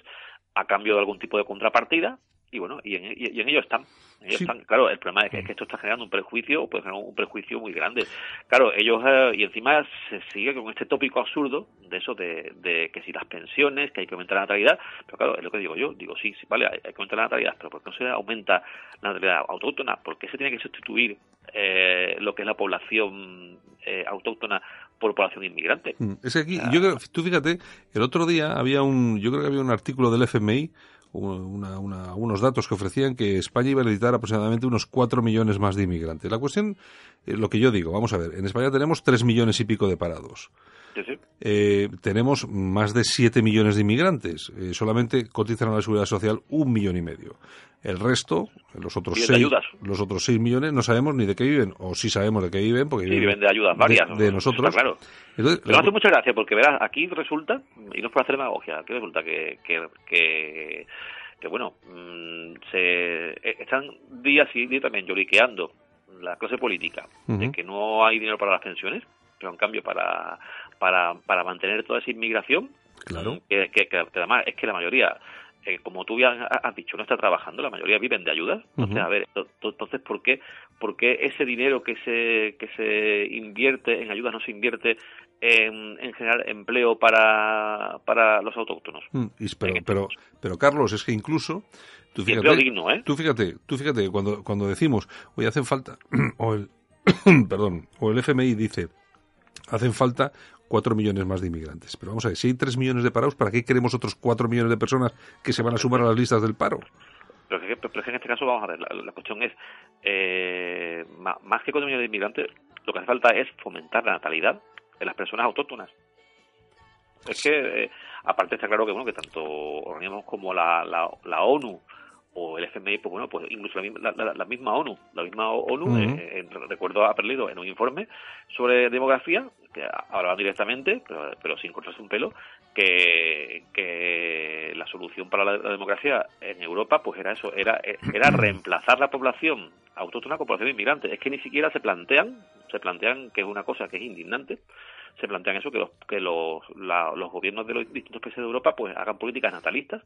a cambio de algún tipo de contrapartida y bueno y en, y, y en ello están ellos sí. están, claro, el problema es que, es que, esto está generando un prejuicio, puede generar un prejuicio muy grande. Claro, ellos, eh, y encima se sigue con este tópico absurdo de eso de, de, que si las pensiones, que hay que aumentar la natalidad, pero claro, es lo que digo yo, digo, sí, sí vale, hay, que aumentar la natalidad, pero ¿por qué no se aumenta la natalidad autóctona? ¿Por qué se tiene que sustituir eh, lo que es la población eh, autóctona población inmigrante? Es que aquí, ah. yo creo, tú fíjate, el otro día había un, yo creo que había un artículo del FMI una, una, unos datos que ofrecían que España iba a necesitar aproximadamente unos 4 millones más de inmigrantes. La cuestión, eh, lo que yo digo, vamos a ver, en España tenemos 3 millones y pico de parados. Eh, tenemos más de 7 millones de inmigrantes. Eh, solamente cotizan a la seguridad social un millón y medio. El resto, los otros seis, ayudas. los otros 6 millones, no sabemos ni de qué viven, o sí sabemos de qué viven, porque Sí, viven de ayudas varias. de, de ¿no? nosotros. Claro. Entonces, Pero me hace mucha gracia porque, verás, aquí resulta, y no es por hacer demagogia, aquí resulta que, que, que, que, bueno, mm, se eh, están día sí día también lloriqueando la clase política de que no hay dinero para las pensiones, pero en cambio para, para, para mantener toda esa inmigración, Claro. que, que, que además es que la mayoría, eh, como tú ya has dicho, no está trabajando, la mayoría viven de ayudas. Entonces, a ver, to- to- entonces, ¿por qué, por qué ese dinero que se, que se invierte en ayudas no se invierte en, en generar empleo para, para los autóctonos? Mm, pero, pero, pero, Carlos, es que incluso tú fíjate, empleo digno, ¿eh? tú fíjate, tú fíjate cuando, cuando decimos, oye, hacen falta, o el, perdón, o el FMI dice, hacen falta cuatro millones más de inmigrantes. Pero vamos a ver, si hay tres millones de parados, ¿para qué queremos otros cuatro millones de personas que se van a sumar a las listas del paro? Pero es que, pero es que en este caso, vamos a ver, la, cuestión es, eh, más que cuatro millones de inmigrantes, lo que hace falta es fomentar la natalidad en las personas autóctonas. Es que, eh, aparte está claro que, bueno, que tanto organismos como la, la, la ONU o el FMI, pues bueno, pues incluso la, misma- la- la- misma ONU, la misma ONU, Ujú. eh, eh, recuerdo haber leído en un informe sobre demografía, que hablaban directamente, pero, pero sin cortarse un pelo, que, que la solución para la, la democracia en Europa pues era eso, era, era reemplazar la población autóctona con población inmigrante. Es que ni siquiera se plantean, se plantean que es una cosa que es indignante, se plantean eso, que los, que los, la- los gobiernos de los distintos países de Europa pues hagan políticas natalistas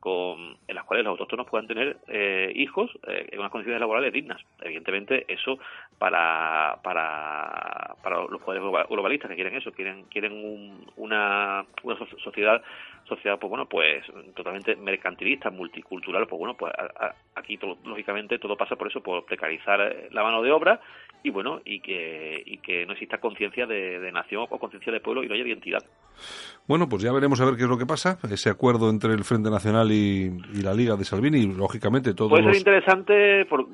con, en las cuales los autóctonos puedan tener eh, hijos eh, en unas condiciones laborales dignas. Evidentemente, eso para, para, para los poderes globa- globalistas que quieren eso, quieren quieren un- una, una so- sociedad sociedad pues bueno pues totalmente mercantilista multicultural pues bueno pues a- a- aquí to- lógicamente todo pasa por eso por precarizar eh, la mano de obra y bueno y que y que no exista conciencia de, de nación o conciencia de pueblo y no haya identidad. Bueno, pues ya veremos a ver qué es lo que pasa, ese acuerdo entre el Frente Nacional y, y la Liga de Salvini, y lógicamente todos puede ser interesante por-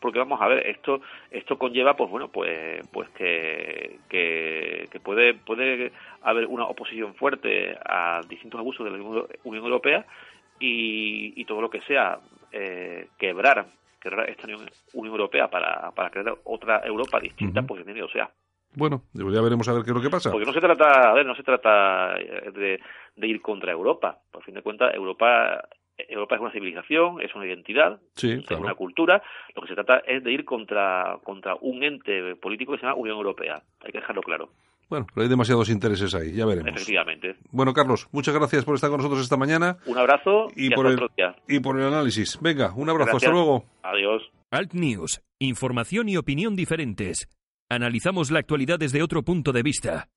porque vamos a ver esto esto conlleva pues bueno pues pues que, que, que puede puede haber una oposición fuerte a distintos abusos de la Unión Europea y, y todo lo que sea eh, quebrar quebrar esta Unión, Europea para, para crear otra Europa distinta pues bienvenido sea Bueno, pues ya veremos a ver qué es lo que pasa. porque no se trata, a ver, no se trata eh, de, de ir contra Europa. Por fin de cuentas, Europa, Europa es una civilización, es una identidad, Sí, es claro. una cultura. Lo que se trata es de ir contra, contra un ente político que se llama Unión Europea. Hay que dejarlo claro, Bueno, pero hay demasiados intereses ahí, ya veremos. efectivamente. Bueno, Carlos, muchas gracias por estar con nosotros esta mañana Un abrazo y, y, hasta por el, otro día. y por el análisis. Venga, un abrazo, Gracias. hasta luego. Adiós. Alt News. Información y opinión diferentes. Analizamos la actualidad desde otro punto de vista.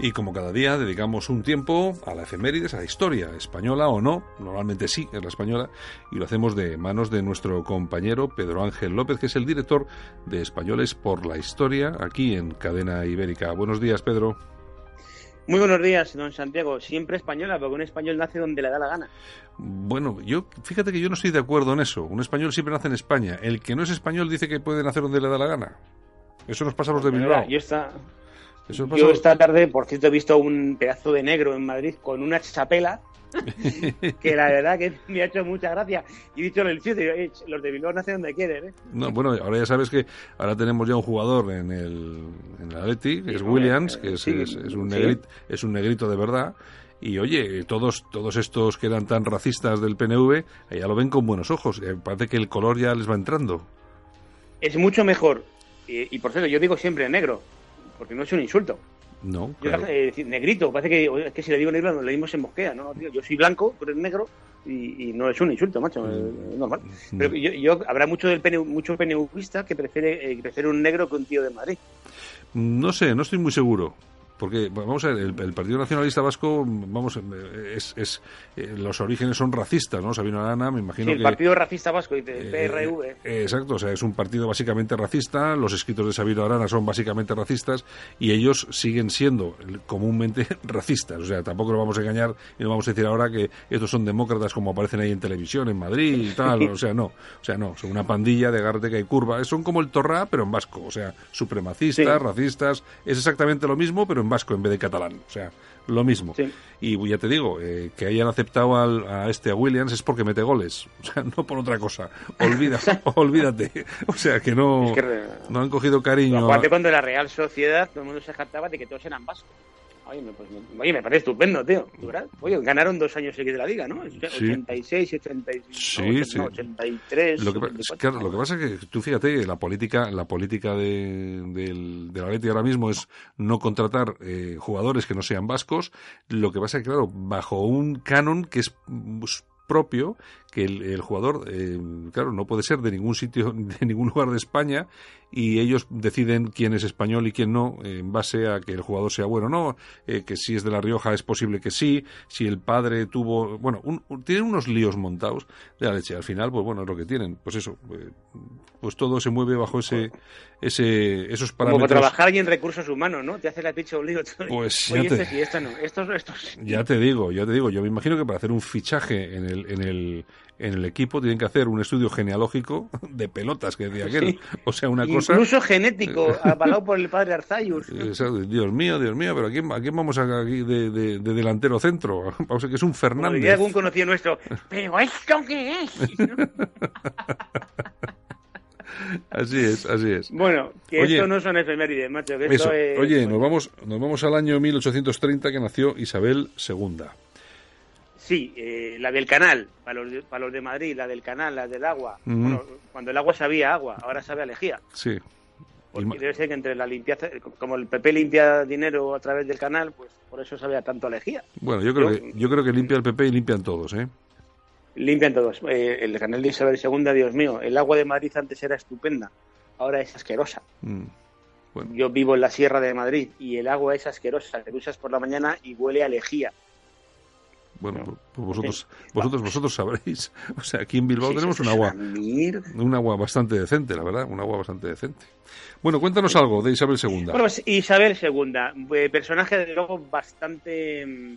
Y como cada día dedicamos un tiempo a la efemérides, a la historia española o no, normalmente sí, es la española, y lo hacemos de manos de nuestro compañero Pedro Ángel López, que es el director de Españoles por la Historia, aquí en Cadena Ibérica. Buenos días, Pedro. Muy buenos días, don Santiago. Siempre española, porque un español nace donde le da la gana. Bueno, yo fíjate que yo no estoy de acuerdo en eso. Un español siempre nace en España. El que no es español dice que puede nacer donde le da la gana. Eso nos pasa a los de Bilbao. Yo esta, Eso yo esta tarde, por cierto, he visto un pedazo de negro en Madrid con una chapela que la verdad que me ha hecho mucha gracia. Y he dicho el sitio, digo, "Eh, los de Bilbao nacen donde quieren, ¿eh? No, bueno, ahora ya sabes que ahora tenemos ya un jugador en el, en el Atleti, que es Sí, Williams, eh, que es, sí, es- es un sí. negrito, es un negrito de verdad. Y oye, todos, todos estos que eran tan racistas del PNV, ya lo ven con buenos ojos. Parece que el color ya les va entrando. Es mucho mejor. Y, y, por cierto, yo digo siempre negro, porque no es un insulto. No, Yo, claro. eh, decir negrito, parece que, es que si le digo negro nos le dimos en mosquea, ¿no? Tío, yo soy blanco, tú eres negro y, y no es un insulto, macho, es normal. Pero yo, yo- habrá mucho del PNV, mucho PNVista que prefiere, eh, prefiere un negro que un tío de Madrid. No sé, no estoy muy seguro. Porque, vamos a ver, el, el Partido Nacionalista Vasco, vamos, eh, es, es eh, los orígenes son racistas, ¿no? Sabino Arana, me imagino Sí, el que... Partido Racista Vasco, dice, Eh, PRV. eh, exacto, o sea, es un partido básicamente racista, los escritos de Sabino Arana son básicamente racistas y ellos siguen siendo comúnmente racistas, o sea, tampoco nos vamos a engañar y no vamos a decir ahora que estos son demócratas como aparecen ahí en televisión, en Madrid y tal, o sea, no, o sea, no, son una pandilla de Garteca y Curva, son como el Torrá, pero en vasco, o sea, supremacistas, Sí. racistas, es exactamente lo mismo, pero en vasco en vez de catalán, o sea, lo mismo. Sí. Y ya te digo, eh, que hayan aceptado al- a este a Williams es porque mete goles, o sea, no por otra cosa. Olvida, olvídate. O sea, que no, Es que- no han cogido cariño. a- Aparte cuando la Real Sociedad, todo el mundo se jactaba de que todos eran vascos. Oye, me, pues, oye, me parece estupendo, tío. ¿verdad? Oye, ganaron dos años seguidos de la liga, ¿no? 86 y 86. Sí, no, sí. no, 83. Lo que, pa- 84. claro, lo que pasa es que tú fíjate, la política, la política de, del, de la Leti ahora mismo es no contratar eh, jugadores que no sean vascos. Lo que pasa es que, claro, bajo un canon que es pues, propio, que el, el jugador, eh, claro, no puede ser de ningún sitio, de ningún lugar de España, y ellos deciden quién es español y quién no, en base a que el jugador sea bueno o no, eh, que si es de La Rioja es posible que sí, si el padre tuvo, bueno, un- un- tienen unos líos montados de la leche. Al final, pues bueno, es lo que tienen. Pues eso, eh, pues todo se mueve bajo ese, ese, esos Como parámetros. trabajar ahí en recursos humanos, ¿no? Te hace la picha un lío. Pues, Oye, ya te- este sí, esta no. Estos, estos. Ya te digo, ya te digo, yo me imagino que para hacer un fichaje en el, en el, en el equipo tienen que hacer un estudio genealógico de pelotas, que decía aquel. Sí. O sea, una cosa... Incluso genético, avalado por el padre Arzayus. Dios mío, Dios mío, pero ¿a quién, a quién vamos a aquí de, de- de delantero centro? Vamos a que es un Fernández. algún conocido nuestro. ¿Pero esto qué es? Así es, así es. Bueno, que Oye, esto no son efemérides, macho. Que Eso. esto es... Oye, nos vamos, nos vamos al año 1830 que nació Isabel II. Sí, eh, la del canal, para los, de, para los de Madrid, la del canal, la del agua. Bueno, cuando el agua sabía agua, ahora sabe a lejía. Sí. Porque debe ser que entre la limpieza, como el PP limpia dinero a través del canal, pues por eso sabe a tanto a lejía. Bueno, yo creo, Yo- que, yo creo que limpia el PP y limpian todos, ¿eh? Limpian todos. Eh, el canal de Isabel II, Dios mío, el agua de Madrid antes era estupenda, ahora es asquerosa. Mm. Bueno, Yo vivo en la Sierra de Madrid y el agua es asquerosa. Te usas por la mañana y huele a lejía. Bueno pues vosotros, vosotros, vosotros sabréis. O sea, aquí en Bilbao Sí, tenemos un agua, un agua bastante decente, la verdad, un agua bastante decente. Bueno, cuéntanos algo de Isabel II. Bueno, pues Isabel II, eh, personaje de luego bastante mm,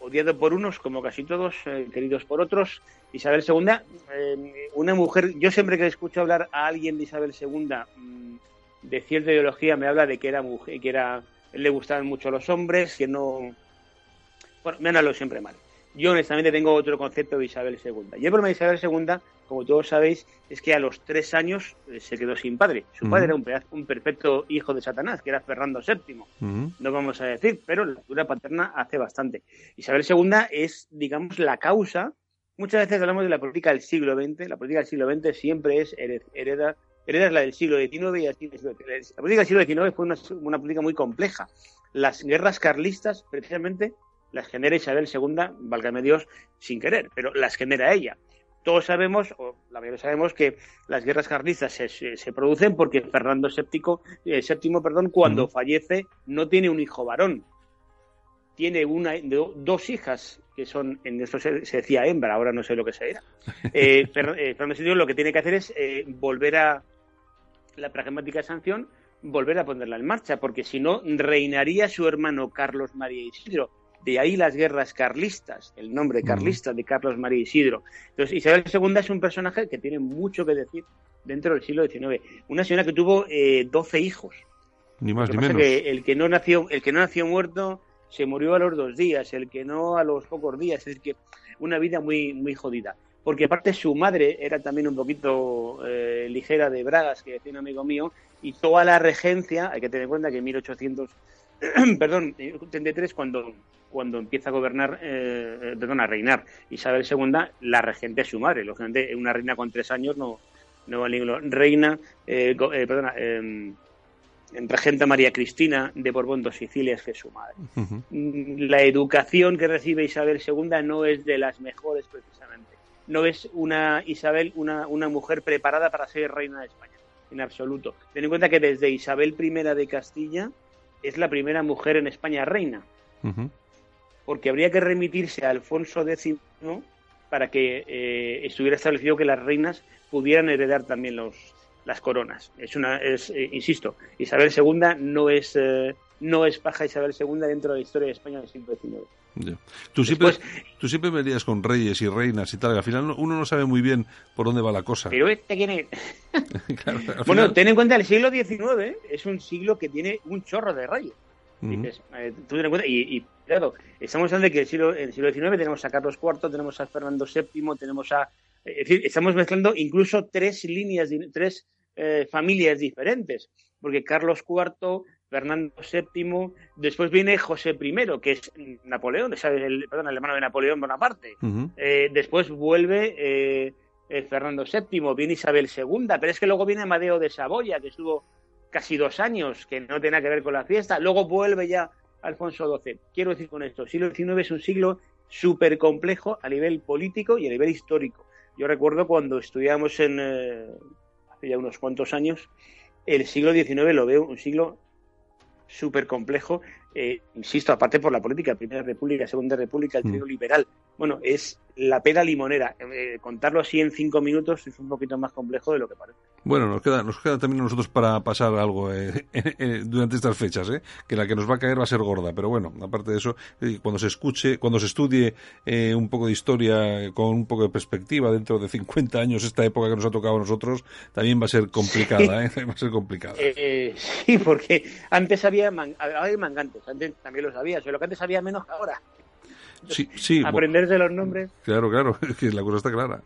odiado por unos, como casi todos, eh, queridos por otros. Isabel II, eh, una mujer, yo siempre que escucho hablar a alguien de Isabel II mm, de cierta ideología me habla de que era mujer, que era, le gustaban mucho los hombres, que no, bueno, me han hablado siempre mal. Yo honestamente tengo otro concepto de Isabel II. Y el problema de Isabel II, como todos sabéis, es que a los tres años eh, se quedó sin padre. Su padre era un, un perfecto hijo de Satanás, que era Fernando VII. No vamos a decir, pero la figura paterna hace bastante. Isabel II es, digamos, la causa. Muchas veces hablamos de la política del siglo XX. La política del siglo XX siempre es hered- hereda, hereda la del siglo XIX y así. La política del siglo XIX fue una, una política muy compleja. Las guerras carlistas, precisamente, las genera Isabel II, válgame Dios, sin querer, pero las genera ella. Todos sabemos, o la mayoría sabemos, que las guerras carlistas se, se- se producen porque Fernando VII, eh, VII, perdón, cuando fallece, no tiene un hijo varón. Tiene una, do- dos hijas, que son, en esto se, se decía hembra, ahora no sé lo que se era. Eh, eh, Fernando VII lo que tiene que hacer es eh, volver a la pragmática sanción, volver a ponerla en marcha, porque si no, reinaría su hermano Carlos María Isidro. De ahí las guerras carlistas, el nombre carlista de Carlos María Isidro. Entonces, Isabel II es un personaje que tiene mucho que decir dentro del siglo XIX. Una señora que tuvo eh, 12 hijos. Ni más ni menos. que el que no nació, el que no nació muerto se murió a los dos días, el que no a los pocos días, es decir que una vida muy muy jodida. Porque aparte su madre era también un poquito eh, ligera de bragas, que decía un amigo mío, y toda la regencia, hay que tener en cuenta que en 1800, perdón, 33 cuando cuando empieza a gobernar, eh, eh, perdón, a reinar Isabel II, la regente es su madre. Lógicamente, una reina con tres años no, no vale. Reina, eh, go- eh, perdona, eh, regenta María Cristina de Borbón dos Sicilias, que es su madre. Mm, La educación que recibe Isabel II no es de las mejores, precisamente. No es una Isabel, una, una mujer preparada para ser reina de España, en absoluto. Ten en cuenta que desde Isabel I de Castilla es la primera mujer en España reina. Porque habría que remitirse a Alfonso X para que eh, estuviera establecido que las reinas pudieran heredar también los, las coronas. Es una, es, eh, insisto, Isabel II no es, eh, no es paja Isabel II dentro de la historia de España del siglo XIX. Tú, siempre, tú siempre venías con reyes y reinas y tal, y al final uno no sabe muy bien por dónde va la cosa. Pero este quién es. bueno, ten en cuenta el siglo XIX, es un siglo que tiene un chorro de reyes. Eh, y, claro, estamos hablando de que en el siglo XIX tenemos a Carlos IV, tenemos a Fernando VII, tenemos a... Es decir, estamos mezclando incluso tres líneas, tres eh, familias diferentes, porque Carlos IV, Fernando VII, después viene José I, que es Napoleón, el, perdón, el hermano de Napoleón Bonaparte, eh, después vuelve Fernando VII, viene Isabel II, pero es que luego viene Amadeo de Saboya, que estuvo casi dos años, que no tiene que ver con la fiesta, luego vuelve ya Alfonso XII. Quiero decir con esto, el siglo XIX es un siglo súper complejo a nivel político y a nivel histórico. Yo recuerdo cuando estudiamos en, eh, hace ya unos cuantos años, el siglo XIX lo veo un siglo súper complejo, eh, insisto, aparte por la política, Primera República, Segunda República, el mm. trío liberal. Bueno, es la pera limonera. Eh, contarlo así en cinco minutos es un poquito más complejo de lo que parece. Bueno, nos queda, nos queda también a nosotros para pasar algo eh, durante estas fechas, que la que nos va a caer va a ser gorda. Pero bueno, aparte de eso, cuando se escuche, cuando se estudie un poco de historia con un poco de perspectiva dentro de 50 años, esta época que nos ha tocado a nosotros, también va a ser complicada, va a ser complicada. sí, porque antes había, había mangantes antes también lo sabía, solo que antes sabía menos que ahora. Sí, sí. Aprenderse los nombres. Claro, claro, que la cosa está clara.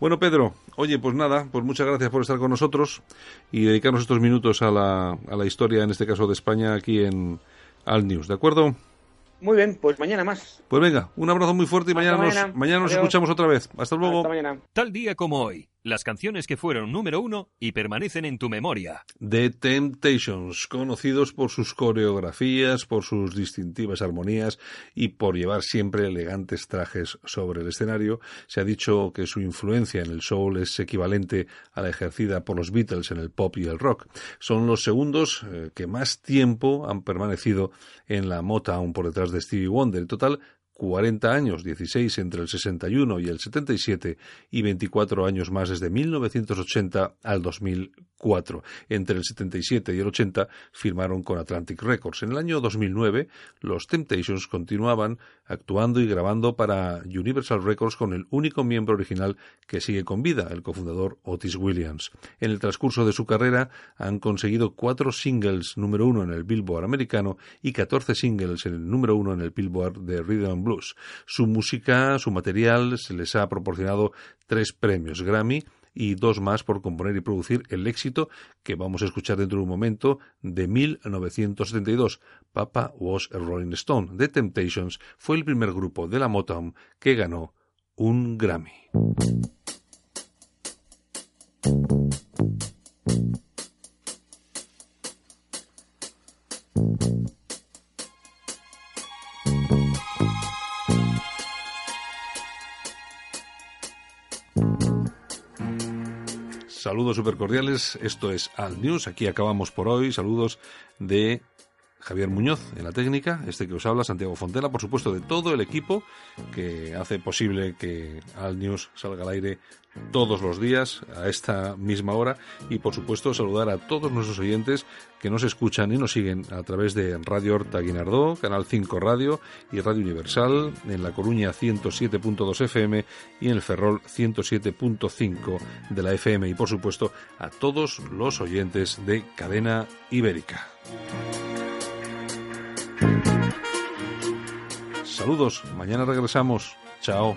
Bueno, Pedro, oye, pues nada, pues muchas gracias por estar con nosotros y dedicarnos estos minutos a la, a la historia, en este caso de España, aquí en Al News, ¿de acuerdo? Muy bien, pues mañana más. Pues venga, un abrazo muy fuerte y mañana, nos, mañana nos escuchamos otra vez. Hasta luego. Hasta mañana. Tal día como hoy, las canciones que fueron número uno y permanecen en tu memoria. The Temptations, conocidos por sus coreografías, por sus distintivas armonías y por llevar siempre elegantes trajes sobre el escenario. Se ha dicho que su influencia en el soul es equivalente a la ejercida por los Beatles en el pop y el rock. Son los segundos eh, que más tiempo han permanecido en la Motown por detrás de Stevie Wonder. Total, 40 años, 16 entre el 61 y el 77 y 24 años más desde 1980 al 2004. Entre el 77 y el 80 firmaron con Atlantic Records. En el año 2009 los Temptations continuaban actuando y grabando para Universal Records con el único miembro original que sigue con vida, el cofundador Otis Williams. En el transcurso de su carrera han conseguido cuatro singles número uno en el Billboard americano y 14 singles en el número uno en el Billboard de Rhythm su música, su material, se les ha proporcionado tres premios Grammy y dos más por componer y producir el éxito que vamos a escuchar dentro de un momento de 1972. Papa Was a Rolling Stone. The Temptations fue el primer grupo de la Motown que ganó un Grammy. Saludos super cordiales, esto es Al News, aquí acabamos por hoy, saludos de Javier Muñoz en la técnica, este que os habla, Santiago Fontela, por supuesto de todo el equipo que hace posible que Al News salga al aire todos los días a esta misma hora y por supuesto saludar a todos nuestros oyentes que nos escuchan y nos siguen a través de Radio Horta Guinardó, Canal 5 Radio y Radio Universal en La Coruña 107.2 FM y en el Ferrol 107.5 de la FM y por supuesto a todos los oyentes de Cadena Ibérica. Saludos, mañana regresamos. Chao.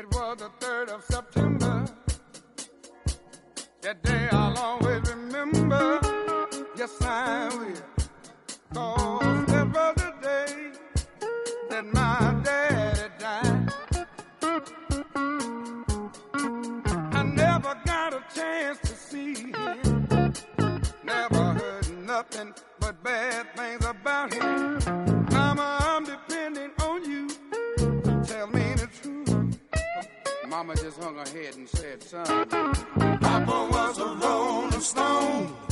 It was the 3rd of September. That day I'll always remember. Yes, I will. Cause just hung her head and said, son, Papa was a rolling stone.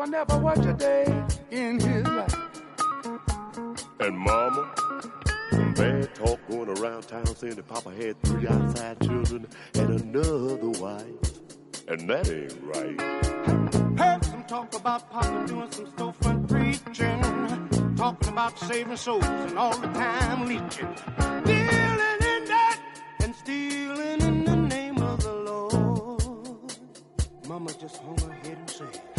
Papa never worked a day in his life? And mama, some bad talk going around town saying that Papa had three outside children and another wife. And that ain't right. Heard some talk about Papa doing some storefront preaching, talking about saving souls and all the time leeching, dealing in that and stealing in the name of the Lord. Mama just hung her head and said,